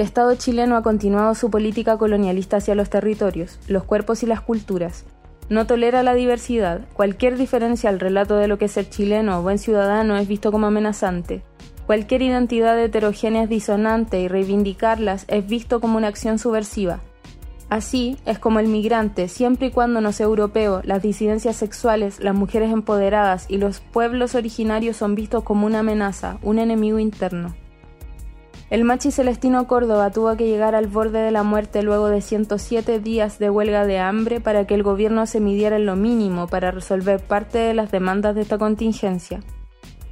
El Estado chileno ha continuado su política colonialista hacia los territorios, los cuerpos y las culturas. No tolera la diversidad. Cualquier diferencia al relato de lo que es ser chileno o buen ciudadano es visto como amenazante. Cualquier identidad heterogénea es disonante y reivindicarlas es visto como una acción subversiva. Así es como el migrante, siempre y cuando no sea europeo, las disidencias sexuales, las mujeres empoderadas y los pueblos originarios son vistos como una amenaza, un enemigo interno. El machi Celestino Córdoba tuvo que llegar al borde de la muerte luego de 107 días de huelga de hambre para que el gobierno se midiera en lo mínimo para resolver parte de las demandas de esta contingencia.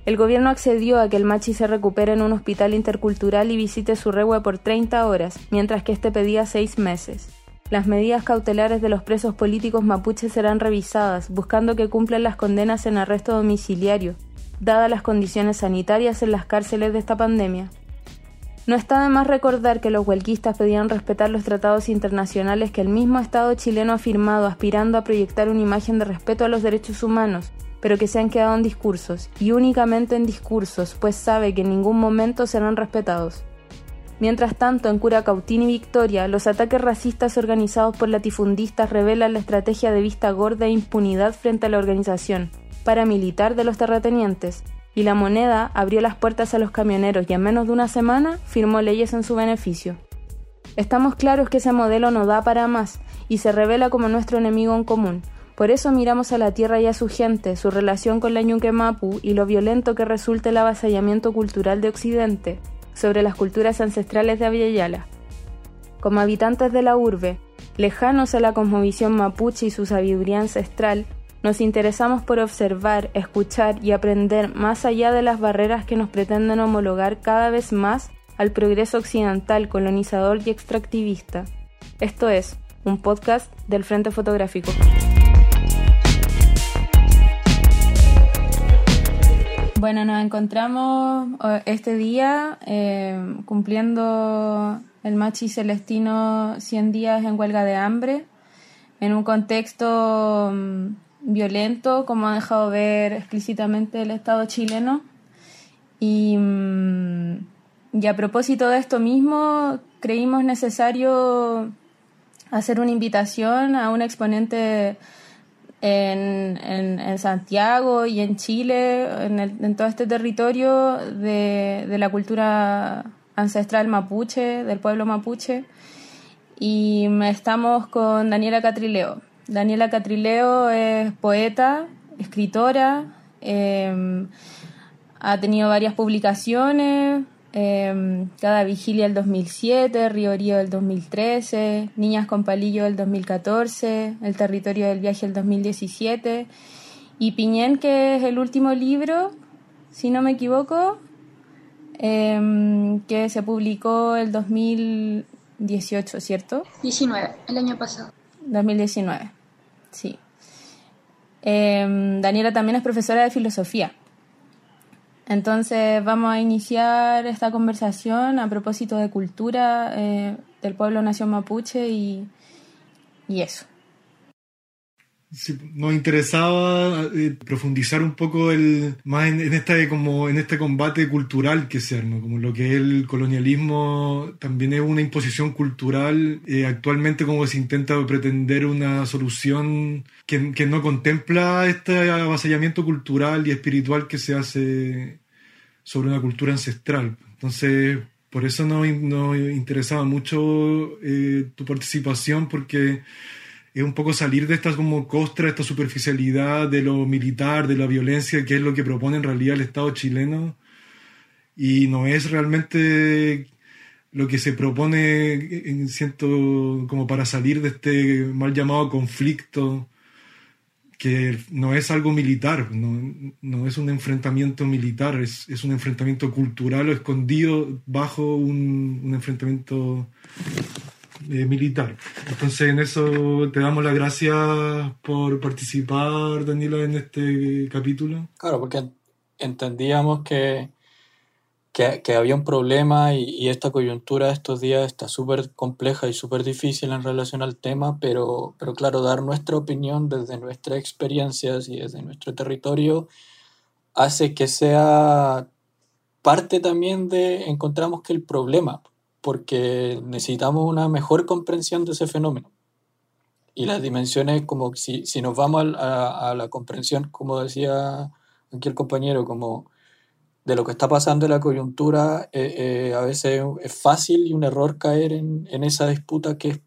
El gobierno accedió a que el machi se recupere en un hospital intercultural y visite su regüe por 30 horas, mientras que este pedía 6 meses. Las medidas cautelares de los presos políticos mapuches serán revisadas, buscando que cumplan las condenas en arresto domiciliario, dadas las condiciones sanitarias en las cárceles de esta pandemia. No está de más recordar que los huelguistas pedían respetar los tratados internacionales que el mismo Estado chileno ha firmado aspirando a proyectar una imagen de respeto a los derechos humanos, pero que se han quedado en discursos, y únicamente en discursos, pues sabe que en ningún momento serán respetados. Mientras tanto, en Curacautín y Victoria, los ataques racistas organizados por latifundistas revelan la estrategia de vista gorda e impunidad frente a la organización paramilitar de los terratenientes, y la moneda abrió las puertas a los camioneros y en menos de una semana firmó leyes en su beneficio. Estamos claros que ese modelo no da para más y se revela como nuestro enemigo en común. Por eso miramos a la tierra y a su gente, su relación con la Ñuque Mapu y lo violento que resulta el avasallamiento cultural de Occidente sobre las culturas ancestrales de Aviala. Como habitantes de la urbe, lejanos a la cosmovisión mapuche y su sabiduría ancestral, nos interesamos por observar, escuchar y aprender más allá de las barreras que nos pretenden homologar cada vez más al progreso occidental, colonizador y extractivista. Esto es, un podcast del Frente Fotográfico. Bueno, nos encontramos eh, este día eh, cumpliendo el Machi Celestino 100 días en huelga de hambre, en un contexto mm, violento, como ha dejado ver explícitamente el Estado chileno. Y, mm, y a propósito de esto mismo, creímos necesario hacer una invitación a un exponente en, en, Santiago y en Chile, en, en todo este territorio de, de, la cultura ancestral mapuche, del pueblo mapuche. Y estamos con Daniela Catrileo. Daniela Catrileo es poeta, escritora, em, ha tenido varias publicaciones, em, Cada Vigilia del 2007, Río Río del 2013, Niñas con Palillo del 2014, El Territorio del Viaje del 2017 y Piñén, que es el último libro, si no me equivoco, em, que se publicó el 2018, ¿cierto? 19, el año pasado. 2019. Sí. Em, Daniela también es profesora de filosofía. Entonces vamos a iniciar esta conversación a propósito de cultura eh, del pueblo nación mapuche y, y eso nos interesaba eh, profundizar un poco el, más en, este, como en este combate cultural que se arma, como lo que es el colonialismo también es una imposición cultural, eh, actualmente como se intenta pretender una solución que, que, no contempla este avasallamiento cultural y espiritual que se hace sobre una cultura ancestral. Entonces, por eso nos, nos interesaba mucho eh, tu participación, porque es un poco salir de esta como costra, esta superficialidad de lo militar, de la violencia, que es lo que propone en realidad el Estado chileno, y no es realmente lo que se propone, siento, como para salir de este mal llamado conflicto, que no es algo militar, no, no es un enfrentamiento militar, es, es, un enfrentamiento cultural escondido bajo un, un enfrentamiento eh, militar. Entonces en eso te damos las gracias por participar, Daniela, en este capítulo. Claro, porque entendíamos que, que, había un problema y, esta coyuntura de estos días está súper compleja y súper difícil en relación al tema, pero, pero claro, dar nuestra opinión desde nuestras experiencias y desde nuestro territorio hace que sea parte también de, encontramos que el problema, porque necesitamos una mejor comprensión de ese fenómeno. Y las dimensiones, como si, si nos vamos a, a, la comprensión, como decía aquí el compañero, como de lo que está pasando en la coyuntura, eh, eh, a veces es fácil y un error caer en, en esa disputa que es,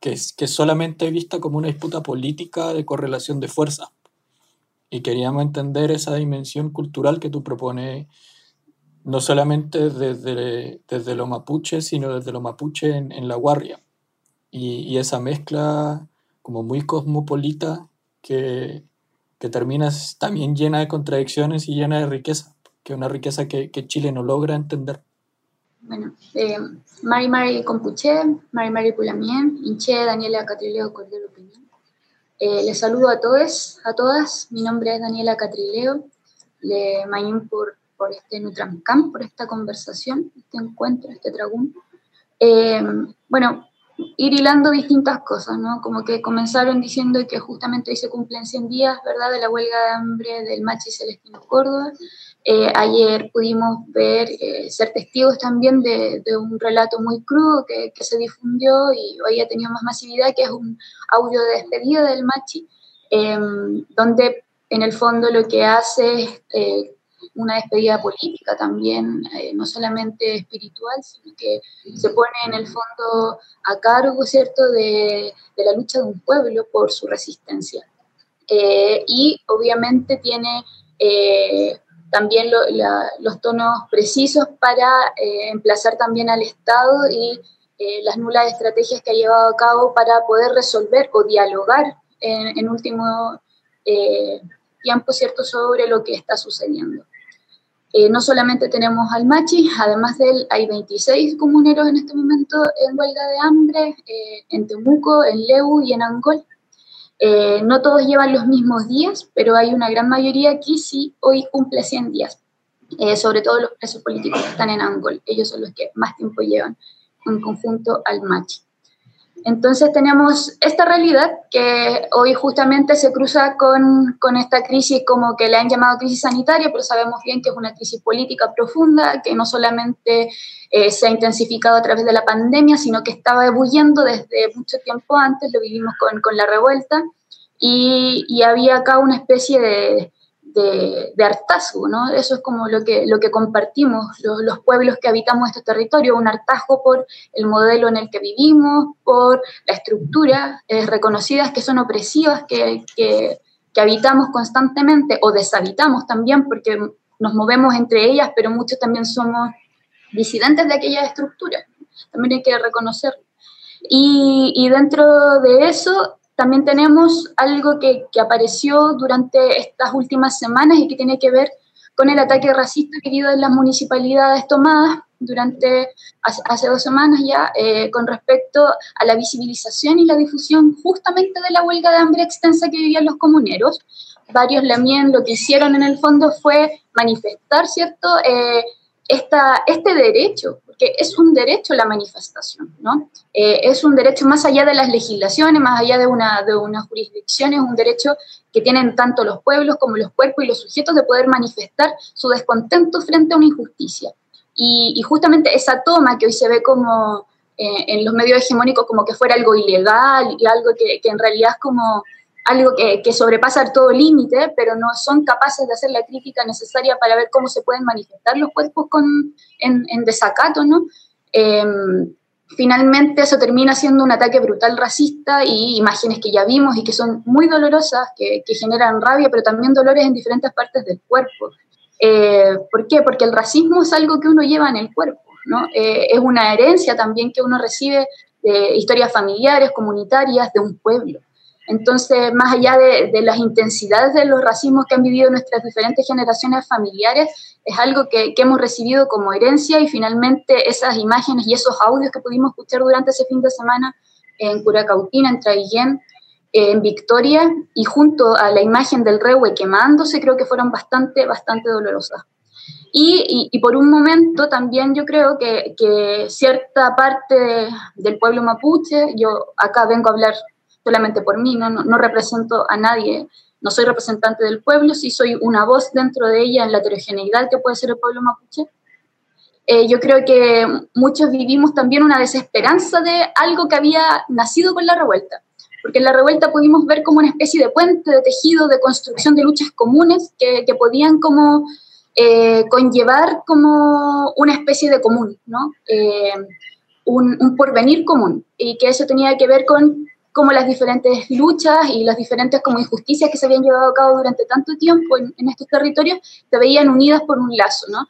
que, es, que es solamente vista como una disputa política de correlación de fuerza. Y queríamos entender esa dimensión cultural que tú propones no solamente desde, desde lo mapuche, sino desde lo mapuche en, en la guardia. Y, y, esa mezcla como muy cosmopolita que, que termina también llena de contradicciones y llena de riqueza, que es una riqueza que, que Chile no logra entender. Bueno, eh, Mari Mari Compuche, Mari Mari Pulamien, Inche, Daniela Catrileo Cordero Peña. Eh, les saludo a todos, a todas. Mi nombre es Daniela Catrileo. Le mañón por por este Nutramcamp, por esta conversación, este encuentro, este tragún. Eh, bueno, ir hilando distintas cosas, ¿no? Como que comenzaron diciendo que justamente hoy se cumplen 100 días, ¿verdad?, de la huelga de hambre del Machi Celestino Córdoba. Eh, ayer pudimos ver, eh, ser testigos también de, de, un relato muy crudo que, que, se difundió y hoy ha tenido más masividad, que es un audio de despedida del Machi, eh, donde en el fondo lo que hace es una despedida política también, eh, no solamente espiritual, sino que se pone en el fondo a cargo, ¿cierto?, de, la lucha de un pueblo por su resistencia. Eh, y obviamente tiene eh, también los tonos precisos para emplazar también al Estado y las nulas estrategias que ha llevado a cabo para poder resolver o dialogar en, último tiempo, ¿cierto?, sobre lo que está sucediendo. Eh, no solamente tenemos al Machi, además de él hay 26 comuneros en este momento en huelga de hambre, eh, en Temuco, en Leu y en Angol. Eh, no todos llevan los mismos días, pero hay una gran mayoría aquí sí hoy cumple 100 días, sobre todo los presos políticos que están en Angol. Ellos son los que más tiempo llevan en conjunto al Machi. Entonces tenemos esta realidad que hoy justamente se cruza con, con, esta crisis como que le han llamado crisis sanitaria, pero sabemos bien que es una crisis política profunda, que no solamente eh, se ha intensificado a través de la pandemia, sino que estaba ebulliendo desde mucho tiempo antes, lo vivimos con, con la revuelta, y, y había acá una especie de, de, de, hartazgo, ¿no? Eso es como lo que, lo que compartimos los, los, pueblos que habitamos este territorio, un hartazgo por el modelo en el que vivimos, por la estructura eh, reconocidas que son opresivas, que, que, habitamos constantemente o deshabitamos también porque nos movemos entre ellas, pero muchos también somos disidentes de aquella estructura, también hay que reconocerlo. Y dentro de eso también tenemos algo que, que, apareció durante estas últimas semanas y que tiene que ver con el ataque racista vivido en las municipalidades tomadas durante hace, hace dos semanas ya eh, con respecto a la visibilización y la difusión justamente de la huelga de hambre extensa que vivían los comuneros. Varios también lo que hicieron en el fondo fue manifestar, ¿cierto?, eh, esta, este derecho, porque es un derecho la manifestación, ¿no? Eh, es un derecho más allá de las legislaciones, más allá de una, de una jurisdicción, es un derecho que tienen tanto los pueblos como los cuerpos y los sujetos de poder manifestar su descontento frente a una injusticia. Y, y justamente esa toma que hoy se ve como eh, en los medios hegemónicos como que fuera algo ilegal y algo que, que en realidad es como algo que, sobrepasa todo límite, pero no son capaces de hacer la crítica necesaria para ver cómo se pueden manifestar los cuerpos con, en, desacato, ¿no? Eh, finalmente eso termina siendo un ataque brutal racista y imágenes que ya vimos y que son muy dolorosas, que, que generan rabia, pero también dolores en diferentes partes del cuerpo. Eh, ¿Por qué? Porque el racismo es algo que uno lleva en el cuerpo, ¿no? Eh, es una herencia también que uno recibe de historias familiares, comunitarias, de un pueblo. Entonces, más allá de, las intensidades de los racismos que han vivido nuestras diferentes generaciones familiares, es algo que, hemos recibido como herencia y finalmente esas imágenes y esos audios que pudimos escuchar durante ese fin de semana en Curacautina, en Traillén, en Victoria, y junto a la imagen del rehue quemándose, creo que fueron bastante, bastante dolorosas. Y, y, y, por un momento también yo creo que, que cierta parte de, del pueblo mapuche, yo acá vengo a hablar solamente por mí, no, represento a nadie, no soy representante del pueblo, sí soy una voz dentro de ella en la heterogeneidad que puede ser el pueblo mapuche. eh, yo creo que muchos vivimos también una desesperanza de algo que había nacido con la revuelta. Porque en la revuelta pudimos ver como una especie de puente, de tejido, de construcción de luchas comunes que, podían como eh, conllevar como una especie de común, ¿no? Eh, un, porvenir común, y que eso tenía que ver con cómo las diferentes luchas y las diferentes como injusticias que se habían llevado a cabo durante tanto tiempo en, en estos territorios se veían unidas por un lazo, ¿no?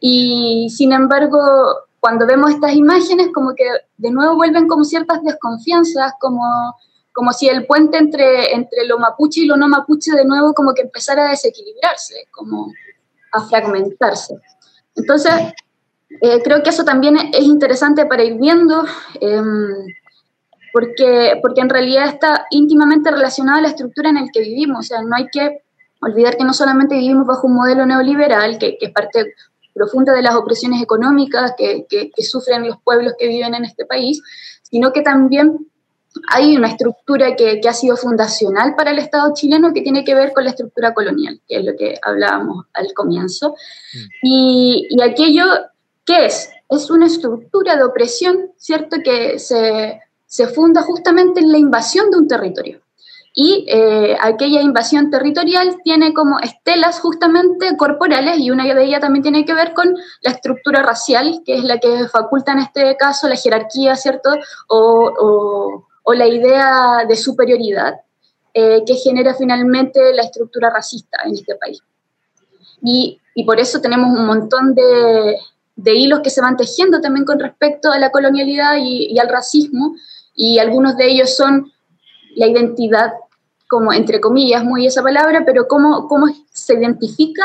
Y sin embargo, cuando vemos estas imágenes, como que de nuevo vuelven como ciertas desconfianzas, como, como si el puente entre, entre lo mapuche y lo no mapuche de nuevo como que empezara a desequilibrarse, como a fragmentarse. Entonces, eh, creo que eso también es interesante para ir viendo, eh, porque, porque en realidad está íntimamente relacionada a la estructura en la que vivimos. O sea, no hay que olvidar que no solamente vivimos bajo un modelo neoliberal, que, que es parte profunda de las opresiones económicas que, que, que sufren los pueblos que viven en este país, sino que también hay una estructura que, que, ha sido fundacional para el Estado chileno que tiene que ver con la estructura colonial, que es lo que hablábamos al comienzo. Mm. Y, y, aquello, ¿qué es? Es una estructura de opresión, ¿cierto? Que se, se funda justamente en la invasión de un territorio. Y eh, aquella invasión territorial tiene como estelas justamente corporales y una de ellas también tiene que ver con la estructura racial, que es la que faculta en este caso la jerarquía, ¿cierto? o, la idea de superioridad eh, que genera finalmente la estructura racista en este país. Y, y por eso tenemos un montón de, de, hilos que se van tejiendo también con respecto a la colonialidad y, al racismo, y algunos de ellos son la identidad, como entre comillas, muy esa palabra, pero cómo, cómo se identifica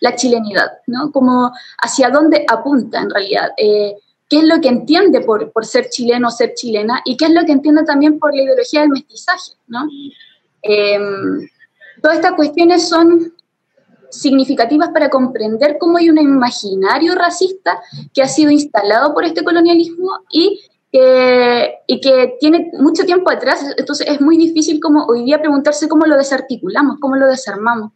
la chilenidad, ¿no? Como hacia dónde apunta en realidad. Eh, qué es lo que entiende por, por ser chileno o ser chilena y qué es lo que entiende también por la ideología del mestizaje. ¿no? Eh, todas estas cuestiones son significativas para comprender cómo hay un imaginario racista que ha sido instalado por este colonialismo y, eh, y que tiene mucho tiempo atrás, entonces es muy difícil como hoy día preguntarse cómo lo desarticulamos, cómo lo desarmamos,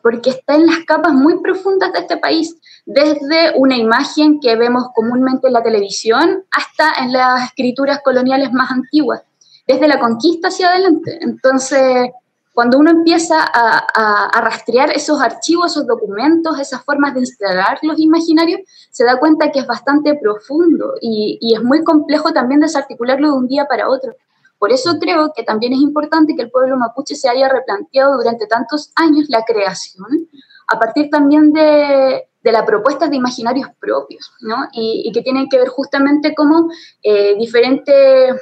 porque está en las capas muy profundas de este país desde una imagen que vemos comúnmente en la televisión hasta en las escrituras coloniales más antiguas, desde la conquista hacia adelante. Entonces, cuando uno empieza a, a, a, rastrear esos archivos, esos documentos, esas formas de instalar los imaginarios, se da cuenta que es bastante profundo y, y, es muy complejo también desarticularlo de un día para otro. Por eso creo que también es importante que el pueblo mapuche se haya replanteado durante tantos años la creación, a partir también de, de la propuesta de imaginarios propios, ¿no? Y, y, que tienen que ver justamente como eh, diferentes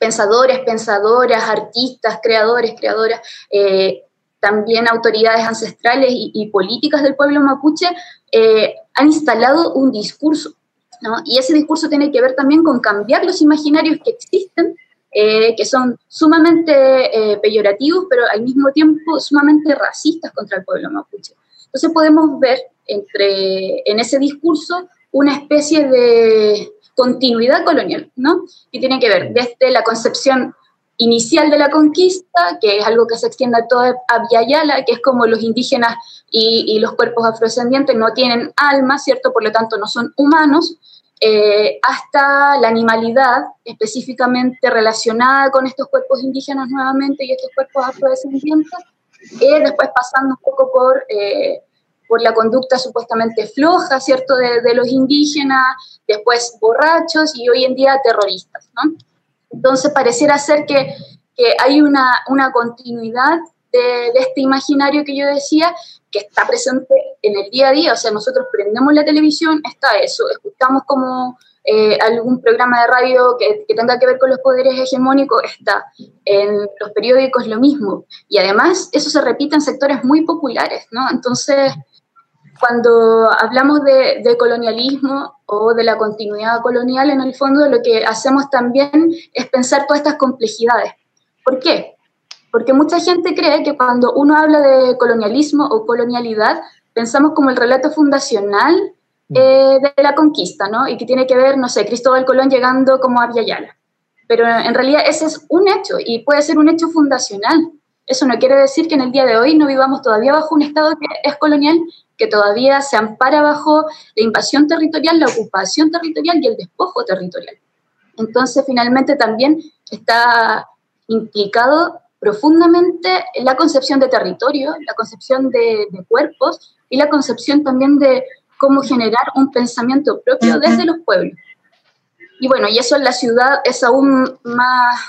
pensadores, pensadoras, artistas, creadores, creadoras, eh, también autoridades ancestrales y, políticas del pueblo mapuche eh, han instalado un discurso, ¿no? Y ese discurso tiene que ver también con cambiar los imaginarios que existen eh, que son sumamente peyorativos, pero al mismo tiempo sumamente racistas contra el pueblo mapuche. Entonces podemos ver entre, en ese discurso una especie de continuidad colonial, ¿no? Que tiene que ver desde la concepción inicial de la conquista, que es algo que se extiende a toda Yala, que es como los indígenas y, y, los cuerpos afrodescendientes no tienen alma, ¿cierto? Por lo tanto, no son humanos, eh, hasta la animalidad específicamente relacionada con estos cuerpos indígenas nuevamente y estos cuerpos afrodescendientes, eh, después pasando un poco por... Eh, por la conducta supuestamente floja, ¿cierto?, de, de, los indígenas, después borrachos y hoy en día terroristas, ¿no? Entonces pareciera ser que, que hay una, una continuidad de, de, este imaginario que yo decía que está presente en el día a día, o sea, nosotros prendemos la televisión, está eso, escuchamos como eh, algún programa de radio que, que, tenga que ver con los poderes hegemónicos, está en los periódicos lo mismo, y además eso se repite en sectores muy populares, ¿no? Entonces cuando hablamos de, de, colonialismo o de la continuidad colonial, en el fondo lo que hacemos también es pensar todas estas complejidades. ¿Por qué? Porque mucha gente cree que cuando uno habla de colonialismo o colonialidad, pensamos como el relato fundacional mm. eh, de la conquista, ¿no? Y que tiene que ver, no sé, Cristóbal Colón llegando como a Yala. Pero en realidad ese es un hecho y puede ser un hecho fundacional. Eso no quiere decir que en el día de hoy no vivamos todavía bajo un Estado que es colonial que todavía se ampara bajo la invasión territorial, la ocupación territorial y el despojo territorial. Entonces, finalmente también está implicado profundamente en la concepción de territorio, la concepción de, cuerpos y la concepción también de cómo generar un pensamiento propio desde los pueblos. Y bueno, y eso en la ciudad es aún más,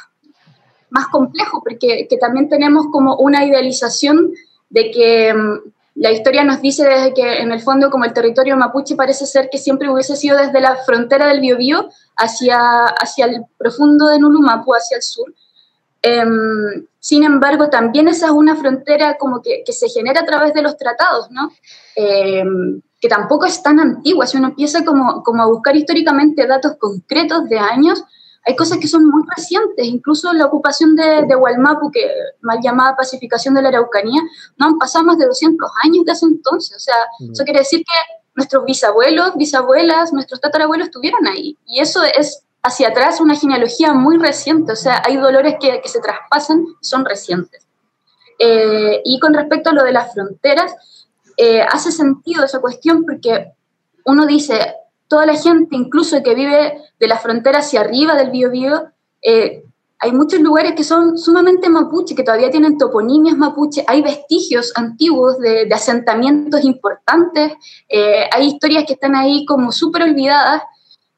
más complejo, porque que también tenemos como una idealización de que mm, la historia nos dice desde que en el fondo como el territorio mapuche parece ser que siempre hubiese sido desde la frontera del Biobío hacia, hacia el profundo de Nulumapu, hacia el sur. Em, sin embargo, también esa es una frontera como que, que se genera a través de los tratados, ¿no? Em, que tampoco es tan antigua. Si uno empieza como, como a buscar históricamente datos concretos de años, hay cosas que son muy recientes, incluso la ocupación de, de Hualmapu, que mal llamada pacificación de la Araucanía, no han pasado más de 200 años de ese entonces. O sea, mm. eso quiere decir que nuestros bisabuelos, bisabuelas, nuestros tatarabuelos estuvieron ahí. Y eso es hacia atrás una genealogía muy reciente. O sea, hay dolores que, que se traspasan y son recientes. Eh, y con respecto a lo de las fronteras, eh, hace sentido esa cuestión porque uno dice, toda la gente, incluso que vive de la frontera hacia arriba del Biobío, eh, hay muchos lugares que son sumamente mapuche, que todavía tienen toponimias mapuche, hay vestigios antiguos de, asentamientos importantes, eh, hay historias que están ahí como súper olvidadas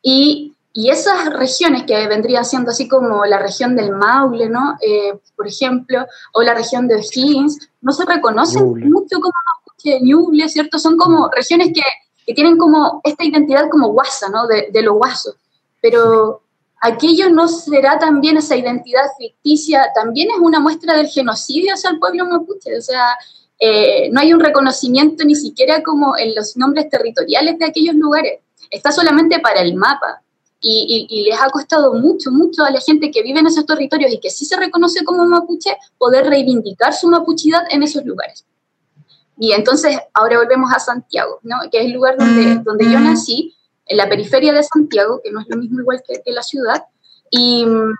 y, esas regiones que vendrían siendo así como la región del Maule, ¿no? Eh, por ejemplo, o la región de O'Higgins, no se reconocen mucho como mapuche, Ñuble, ¿cierto? Son como regiones que que tienen como esta identidad como guasa, ¿no? De, de lo guaso. Pero aquello no será también esa identidad ficticia, también es una muestra del genocidio hacia el pueblo mapuche, o sea, eh, no hay un reconocimiento ni siquiera como en los nombres territoriales de aquellos lugares, está solamente para el mapa. Y, y, les ha costado mucho, mucho a la gente que vive en esos territorios y que sí se reconoce como mapuche poder reivindicar su mapuchidad en esos lugares. Y entonces ahora volvemos a Santiago, ¿no? que es el lugar donde, donde yo nací, en la periferia de Santiago, que no es lo mismo igual que, que la ciudad, y mm,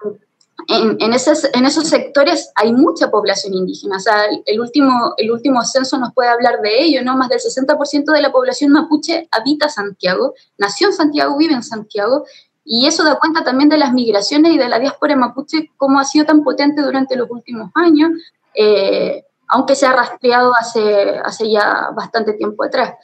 en, en, esos, en esos sectores hay mucha población indígena. O sea, el último, el último censo nos puede hablar de ello, ¿no? Más del 60% de la población mapuche habita Santiago, nació en Santiago, vive en Santiago, y eso da cuenta también de las migraciones y de la diáspora mapuche, cómo ha sido tan potente durante los últimos años. Eh, aunque se ha rastreado hace, hace ya bastante tiempo atrás.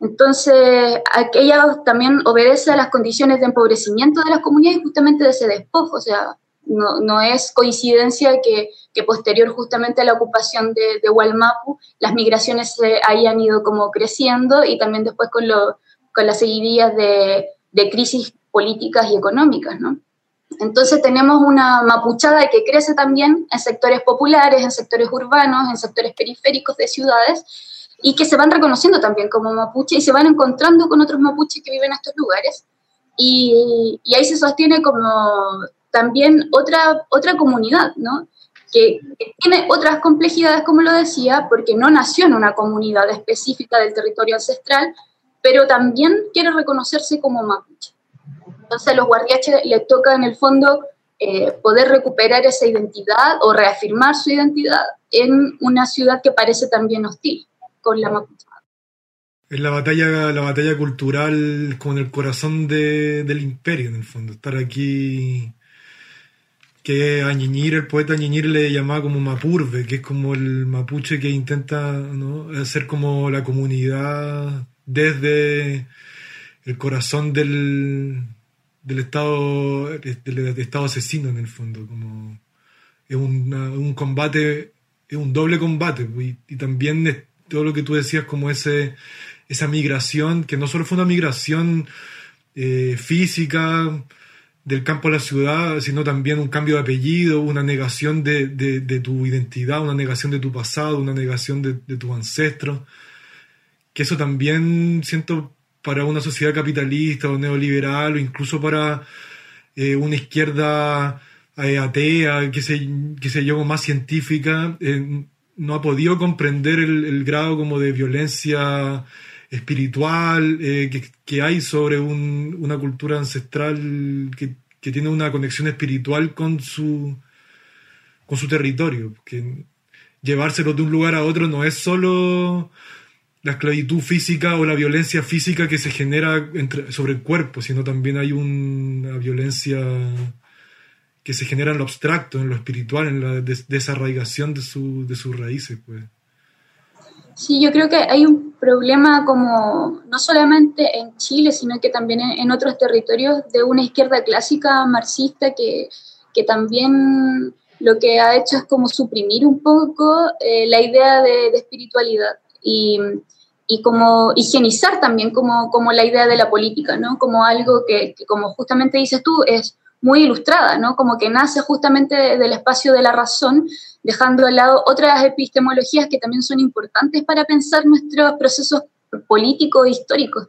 Entonces, aquella también obedece a las condiciones de empobrecimiento de las comunidades justamente de ese despojo, o sea, no, no es coincidencia que, que, posterior justamente a la ocupación de, de Hualmapu, las migraciones se hayan ido como creciendo y también después con, lo, con las seguidillas de, de crisis políticas y económicas, ¿no? Entonces tenemos una mapuchada que crece también en sectores populares, en sectores urbanos, en sectores periféricos de ciudades y que se van reconociendo también como mapuche y se van encontrando con otros mapuches que viven en estos lugares. Y, ahí se sostiene como también otra, otra comunidad, ¿no? Que, que, tiene otras complejidades, como lo decía, porque no nació en una comunidad específica del territorio ancestral, pero también quiere reconocerse como mapuche. Entonces a los guardiaches les toca en el fondo eh, poder recuperar esa identidad o reafirmar su identidad en una ciudad que parece también hostil con la mapuche. Es la batalla, la batalla cultural con el corazón del imperio, en el fondo. Estar aquí. Que a el poeta Ñiñir le llamaba como Mapurbe, que es como el mapuche que intenta ¿no? hacer como la comunidad desde el corazón del, del Estado, del, Estado asesino en el fondo, como es un combate, es un doble combate, y, también todo lo que tú decías como ese, esa migración, que no solo fue una migración eh, física del campo a la ciudad, sino también un cambio de apellido, una negación de, de, tu identidad, una negación de tu pasado, una negación de, de tu ancestro, que eso también siento para una sociedad capitalista o neoliberal o incluso para eh, una izquierda eh, atea, que sé, que sé yo, más científica, eh, no ha podido comprender el, grado como de violencia espiritual que, hay sobre una cultura ancestral que, que, tiene una conexión espiritual con su, con su territorio. Que llevárselo de un lugar a otro no es solo la esclavitud física o la violencia física que se genera sobre el cuerpo, sino también hay una violencia que se genera en lo abstracto, en lo espiritual, en la desarraigación de, su, de sus raíces. Pues. Sí, yo creo que hay un problema como no solamente en Chile, sino que también en, otros territorios de una izquierda clásica marxista que, que también lo que ha hecho es como suprimir un poco eh, la idea de, de espiritualidad. Y, y como higienizar también como, como la idea de la política, ¿no? Como algo que, como justamente dices tú, es muy ilustrada, ¿no? Como que nace justamente del espacio de la razón, dejando de lado otras epistemologías que también son importantes para pensar nuestros procesos políticos e históricos.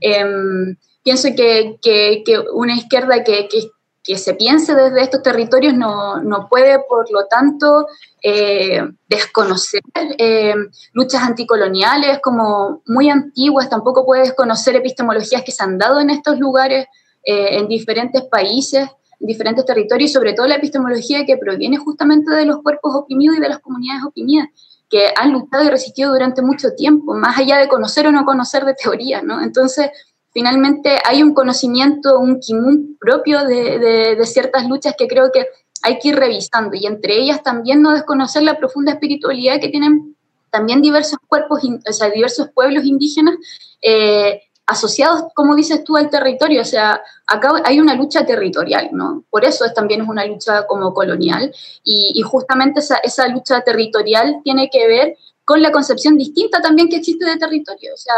Em, pienso que, que, que, una izquierda que, que, que se piense desde estos territorios no, no puede, por lo tanto, eh, desconocer eh, luchas anticoloniales como muy antiguas, tampoco puede desconocer epistemologías que se han dado en estos lugares, eh, en diferentes países, en diferentes territorios, y sobre todo la epistemología que proviene justamente de los cuerpos oprimidos y de las comunidades oprimidas que han luchado y resistido durante mucho tiempo, más allá de conocer o no conocer de teoría, ¿no? Entonces, finalmente hay un conocimiento, un kimun propio de, de, ciertas luchas que creo que hay que ir revisando y entre ellas también no desconocer la profunda espiritualidad que tienen también diversos cuerpos, o sea, diversos pueblos indígenas eh, asociados, como dices tú, al territorio. O sea, acá hay una lucha territorial, ¿no? Por eso es, también es una lucha como colonial y, y justamente esa, esa lucha territorial tiene que ver con la concepción distinta también que existe de territorio. O sea,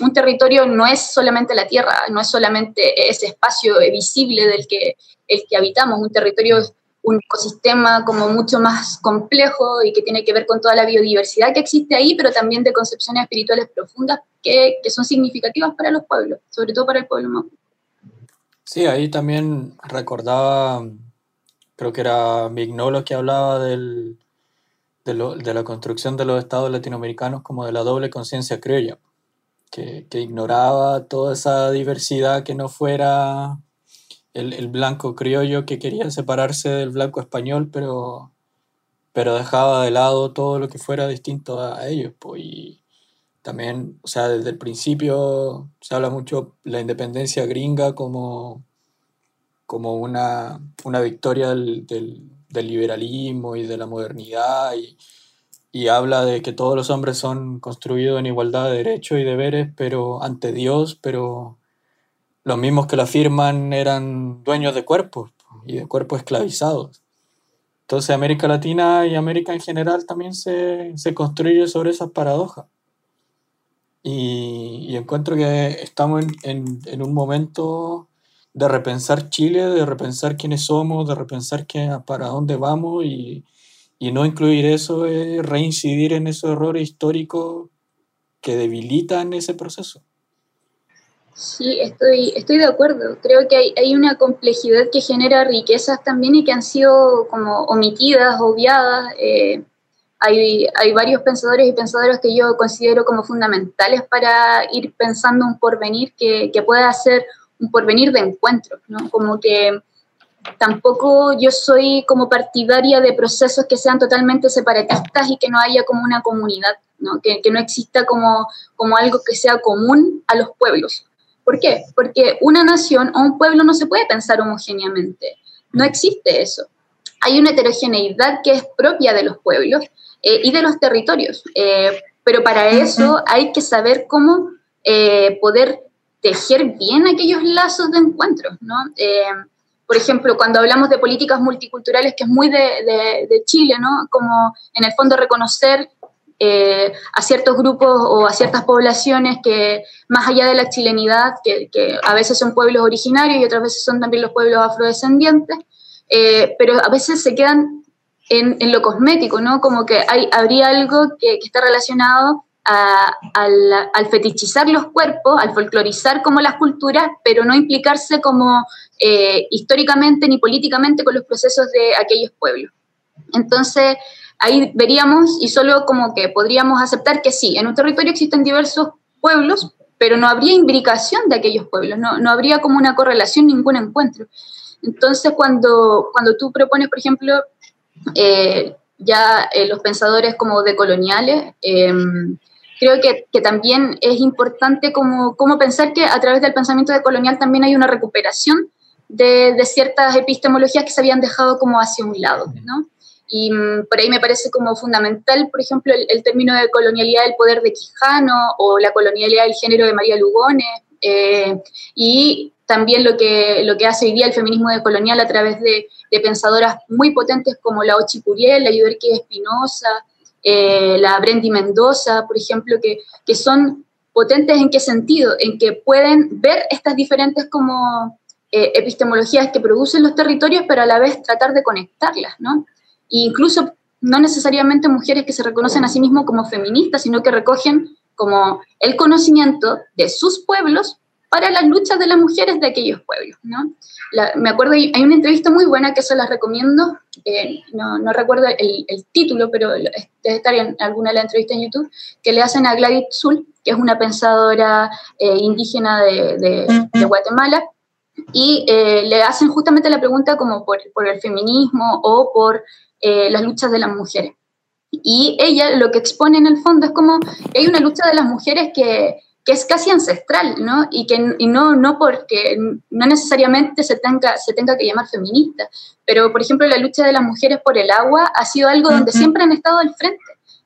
un territorio no es solamente la tierra, no es solamente ese espacio visible del que, el que habitamos, un territorio es un ecosistema como mucho más complejo y que tiene que ver con toda la biodiversidad que existe ahí, pero también de concepciones espirituales profundas que, que son significativas para los pueblos, sobre todo para el pueblo mapuche. Sí, ahí también recordaba, creo que era Mignolo que hablaba del, de, la construcción de los estados latinoamericanos como de la doble conciencia criolla que, ignoraba toda esa diversidad que no fuera el, blanco criollo que quería separarse del blanco español, pero, pero dejaba de lado todo lo que fuera distinto a, ellos. y también, o sea, desde el principio se habla mucho la independencia gringa como, como una, victoria del, del liberalismo y de la modernidad. Y, y habla de que todos los hombres son construidos en igualdad de derechos y deberes, pero ante Dios, pero los mismos que lo afirman eran dueños de cuerpos y de cuerpos esclavizados. Entonces América Latina y América en general también se, construye sobre esas paradojas. Y, encuentro que estamos en, en, un momento de repensar Chile, de repensar quiénes somos, de repensar qué, para dónde vamos y, y no incluir eso es reincidir en esos errores históricos que debilitan ese proceso. Sí, estoy, estoy de acuerdo. Creo que hay, hay, una complejidad que genera riquezas también y que han sido como omitidas, obviadas. Eh, hay, hay, varios pensadores y pensadoras que yo considero como fundamentales para ir pensando un porvenir que, que pueda ser un porvenir de encuentro, ¿no? Como que tampoco yo soy como partidaria de procesos que sean totalmente separatistas y que no haya como una comunidad, ¿no? Que, que, no exista como, como algo que sea común a los pueblos. ¿Por qué? Porque una nación o un pueblo no se puede pensar homogéneamente, no existe eso. Hay una heterogeneidad que es propia de los pueblos eh, y de los territorios, eh, pero para eso hay que saber cómo eh, poder tejer bien aquellos lazos de encuentro, ¿no? Por ejemplo, cuando hablamos de políticas multiculturales, que es muy de, Chile, ¿no? Como en el fondo reconocer eh, a ciertos grupos o a ciertas poblaciones que, más allá de la chilenidad, que, a veces son pueblos originarios y otras veces son también los pueblos afrodescendientes, eh, pero a veces se quedan en, lo cosmético, ¿no? Como que hay, habría algo que, que está relacionado al, fetichizar los cuerpos, al folclorizar como las culturas, pero no implicarse como eh, históricamente ni políticamente con los procesos de aquellos pueblos. Entonces, ahí veríamos y solo como que podríamos aceptar que sí, en un territorio existen diversos pueblos, pero no habría imbricación de aquellos pueblos, no, no habría como una correlación, ningún encuentro. Entonces, cuando, cuando tú propones, por ejemplo, eh, ya eh, los pensadores como decoloniales, eh, creo que, que también es importante como, como, pensar que a través del pensamiento decolonial también hay una recuperación de, de, ciertas epistemologías que se habían dejado como hacia un lado, ¿no? Y mm, por ahí me parece como fundamental, por ejemplo, el, término de colonialidad del poder de Quijano o la colonialidad del género de María Lugones, eh, y también lo que, lo que hace hoy día el feminismo decolonial a través de, de pensadoras muy potentes como la Ochi Curiel, la Yuderki Espinosa, eh, la Brendi Mendoza, por ejemplo, que, que son potentes en qué sentido, en que pueden ver estas diferentes como eh, epistemologías que producen los territorios, pero a la vez tratar de conectarlas, ¿no? E incluso no necesariamente mujeres que se reconocen a sí mismas como feministas, sino que recogen como el conocimiento de sus pueblos para las luchas de las mujeres de aquellos pueblos. ¿no? me acuerdo, hay una entrevista muy buena que se las recomiendo, eh, no, no, recuerdo el, título, pero debe estar en alguna de las entrevistas en YouTube, que le hacen a Gladys Zul, que es una pensadora eh, indígena de, de, Guatemala, y eh, le hacen justamente la pregunta como por, por el feminismo o por las luchas de las mujeres. Y ella lo que expone en el fondo es como hay una lucha de las mujeres que, que es casi ancestral, ¿no? Y que y no, no porque no necesariamente se tenga, se tenga que llamar feminista, pero por ejemplo la lucha de las mujeres por el agua ha sido algo donde siempre han estado al frente.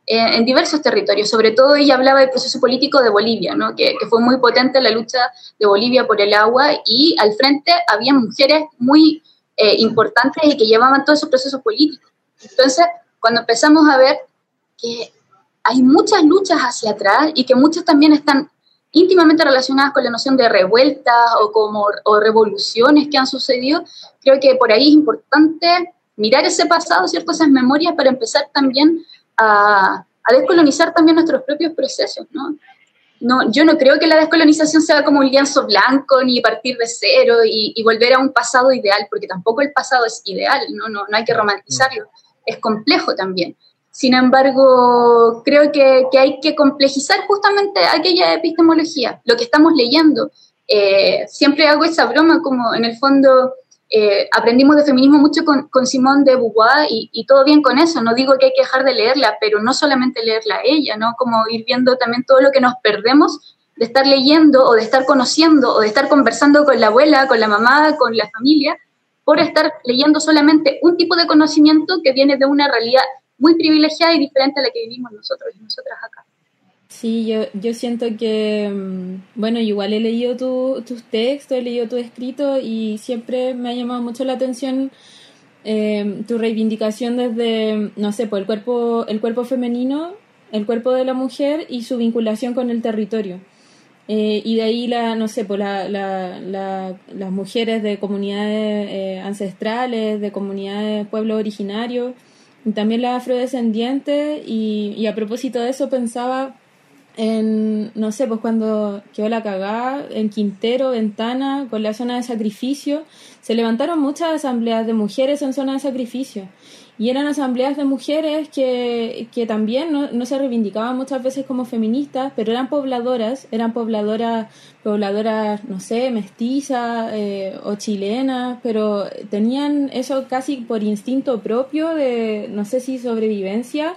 Eh, en diversos territorios, sobre todo ella hablaba del proceso político de Bolivia, ¿no? que, que, fue muy potente la lucha de Bolivia por el agua y al frente había mujeres muy eh, importantes y que llevaban todos esos procesos políticos. Entonces, cuando empezamos a ver que hay muchas luchas hacia atrás y que muchas también están íntimamente relacionadas con la noción de revueltas o, como, o revoluciones que han sucedido, creo que por ahí es importante mirar ese pasado, ¿cierto? esas memorias para empezar también a, a descolonizar también nuestros propios procesos. ¿no? No, yo no creo que la descolonización sea como un lienzo blanco ni partir de cero y, y, volver a un pasado ideal, porque tampoco el pasado es ideal, no, no, no hay que romantizarlo, es complejo también. Sin embargo, creo que, hay que complejizar justamente aquella epistemología, lo que estamos leyendo. Eh, siempre hago esa broma, como en el fondo eh, aprendimos de feminismo mucho con, con Simone de Beauvoir y, todo bien con eso. No digo que hay que dejar de leerla, pero no solamente leerla a ella, ¿no? Como ir viendo también todo lo que nos perdemos de estar leyendo o de estar conociendo o de estar conversando con la abuela, con la mamá, con la familia, por estar leyendo solamente un tipo de conocimiento que viene de una realidad muy privilegiada y diferente a la que vivimos nosotros y nosotras acá. Sí, yo, yo siento que, mm, bueno, igual he leído tus textos, he leído tu escrito y siempre me ha llamado mucho la atención eh, tu reivindicación desde, no sé, pues el cuerpo, el cuerpo femenino, el cuerpo de la mujer y su vinculación con el territorio. Eh, y de ahí, la, no sé, pues la, la, las mujeres de comunidades eh, ancestrales, de comunidades, pueblos originarios, también la afrodescendiente y, y a propósito de eso pensaba en, no sé, pues cuando quedó la cagada, en Quintero, Ventana, con la zona de sacrificio, se levantaron muchas asambleas de mujeres en zona de sacrificio. Y eran asambleas de mujeres que, que también no, no, se reivindicaban muchas veces como feministas, pero eran pobladoras, eran pobladoras, pobladoras, no sé, mestizas eh, o chilenas, pero tenían eso casi por instinto propio de, no sé si sobrevivencia,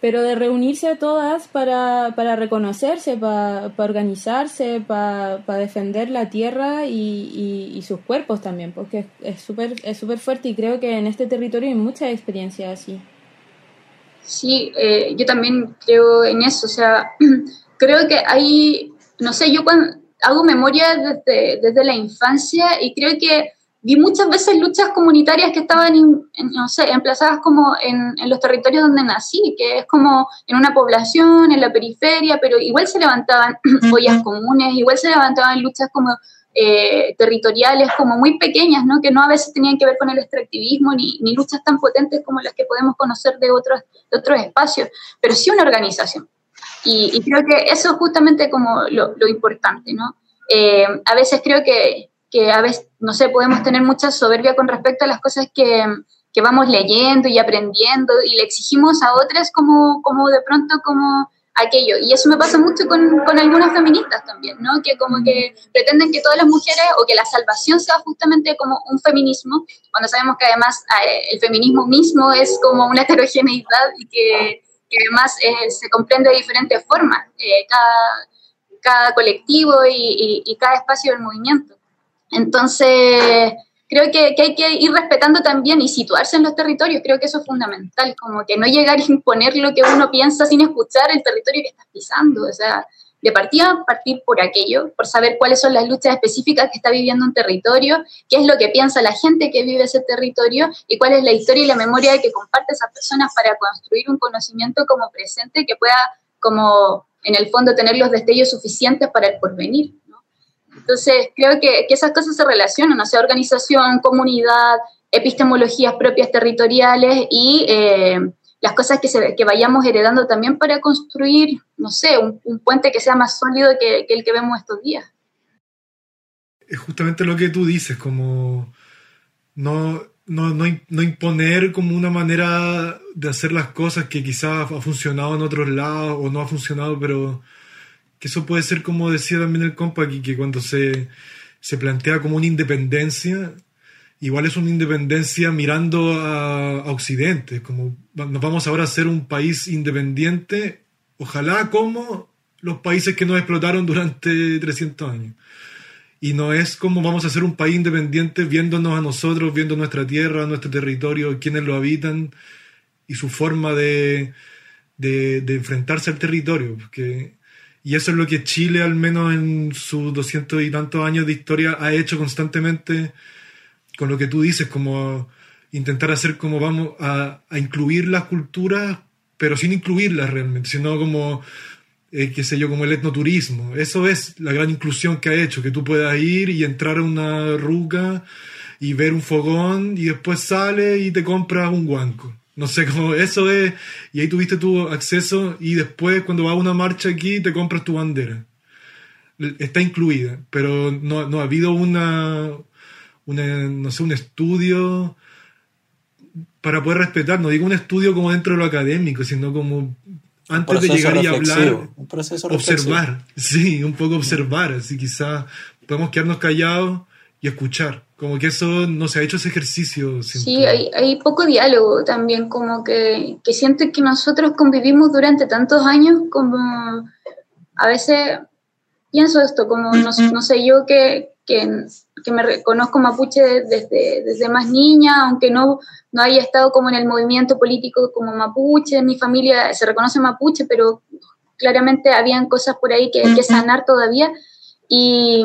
pero de reunirse todas para, para reconocerse, para, para organizarse, para, para, defender la tierra y, y, sus cuerpos también, porque es súper es súper fuerte y creo que en este territorio hay mucha experiencia así. Sí, eh, yo también creo en eso, o sea, creo que hay, no sé, yo cuando hago memoria desde, desde la infancia y creo que vi muchas veces luchas comunitarias que estaban, no sé, emplazadas como en, en, los territorios donde nací, que es como en una población, en la periferia, pero igual se levantaban ollas comunes, igual se levantaban luchas como eh, territoriales, como muy pequeñas, ¿no? que no a veces tenían que ver con el extractivismo, ni, ni luchas tan potentes como las que podemos conocer de otros, de otros espacios, pero sí una organización. Y, y creo que eso es justamente como lo, lo importante, ¿no? Eh, a veces creo que que a veces, no sé, podemos tener mucha soberbia con respecto a las cosas que, que vamos leyendo y aprendiendo y le exigimos a otras como, como de pronto como aquello. Y eso me pasa mucho con, con, algunas feministas también, ¿no? Que como que pretenden que todas las mujeres o que la salvación sea justamente como un feminismo, cuando sabemos que además eh, el feminismo mismo es como una heterogeneidad y que, que además eh, se comprende de diferentes formas, eh, cada, cada, colectivo y, y, cada espacio del movimiento. Entonces, creo que, hay que ir respetando también y situarse en los territorios, creo que eso es fundamental, como que no llegar a imponer lo que uno piensa sin escuchar el territorio que estás pisando, o sea, de partida partir por aquello, por saber cuáles son las luchas específicas que está viviendo un territorio, qué es lo que piensa la gente que vive ese territorio y cuál es la historia y la memoria que comparte esas personas para construir un conocimiento como presente que pueda, como en el fondo, tener los destellos suficientes para el porvenir. Entonces, creo que, que, esas cosas se relacionan, o sea, organización, comunidad, epistemologías propias territoriales y... Eh, las cosas que, se, que vayamos heredando también para construir, no sé, un, puente que sea más sólido que, el que vemos estos días. Es justamente lo que tú dices, como no, no, no, imponer como una manera de hacer las cosas que quizás ha funcionado en otros lados o no ha funcionado, pero que eso puede ser como decía también el compa aquí, que cuando se, se plantea como una independencia, igual es una independencia mirando a, Occidente, como nos vamos ahora a ser un país independiente, ojalá como los países que nos explotaron durante 300 años. Y no es como vamos a ser un país independiente viéndonos a nosotros, viendo nuestra tierra, nuestro territorio, quienes lo habitan y su forma de, de, de enfrentarse al territorio. Porque, y eso es lo que Chile, al menos en sus doscientos y tantos años de historia, ha hecho constantemente con lo que tú dices, como intentar hacer como vamos a, incluir las culturas, pero sin incluirlas realmente, sino como, eh, qué sé yo, como el etnoturismo. Eso es la gran inclusión que ha hecho, que tú puedas ir y entrar a una ruca y ver un fogón y después sale y te compras un guanco. No sé cómo, eso es, y ahí tuviste tu acceso y después cuando vas a una marcha aquí te compras tu bandera. Está incluida, pero no, no ha habido una, no sé, un estudio para poder respetar, no digo un estudio como dentro de lo académico, sino como antes de llegar y hablar, observar, sí, un poco observar, así quizás podemos quedarnos callados y escuchar, como que eso no se ha hecho ese ejercicio. Sí, hay, hay, poco diálogo también, como que, que siento que nosotros convivimos durante tantos años, como a veces pienso esto, como no, no sé yo que, que que me reconozco mapuche desde, desde más niña, aunque no, no haya estado como en el movimiento político como mapuche, mi familia se reconoce mapuche, pero claramente habían cosas por ahí que, que sanar todavía. Y,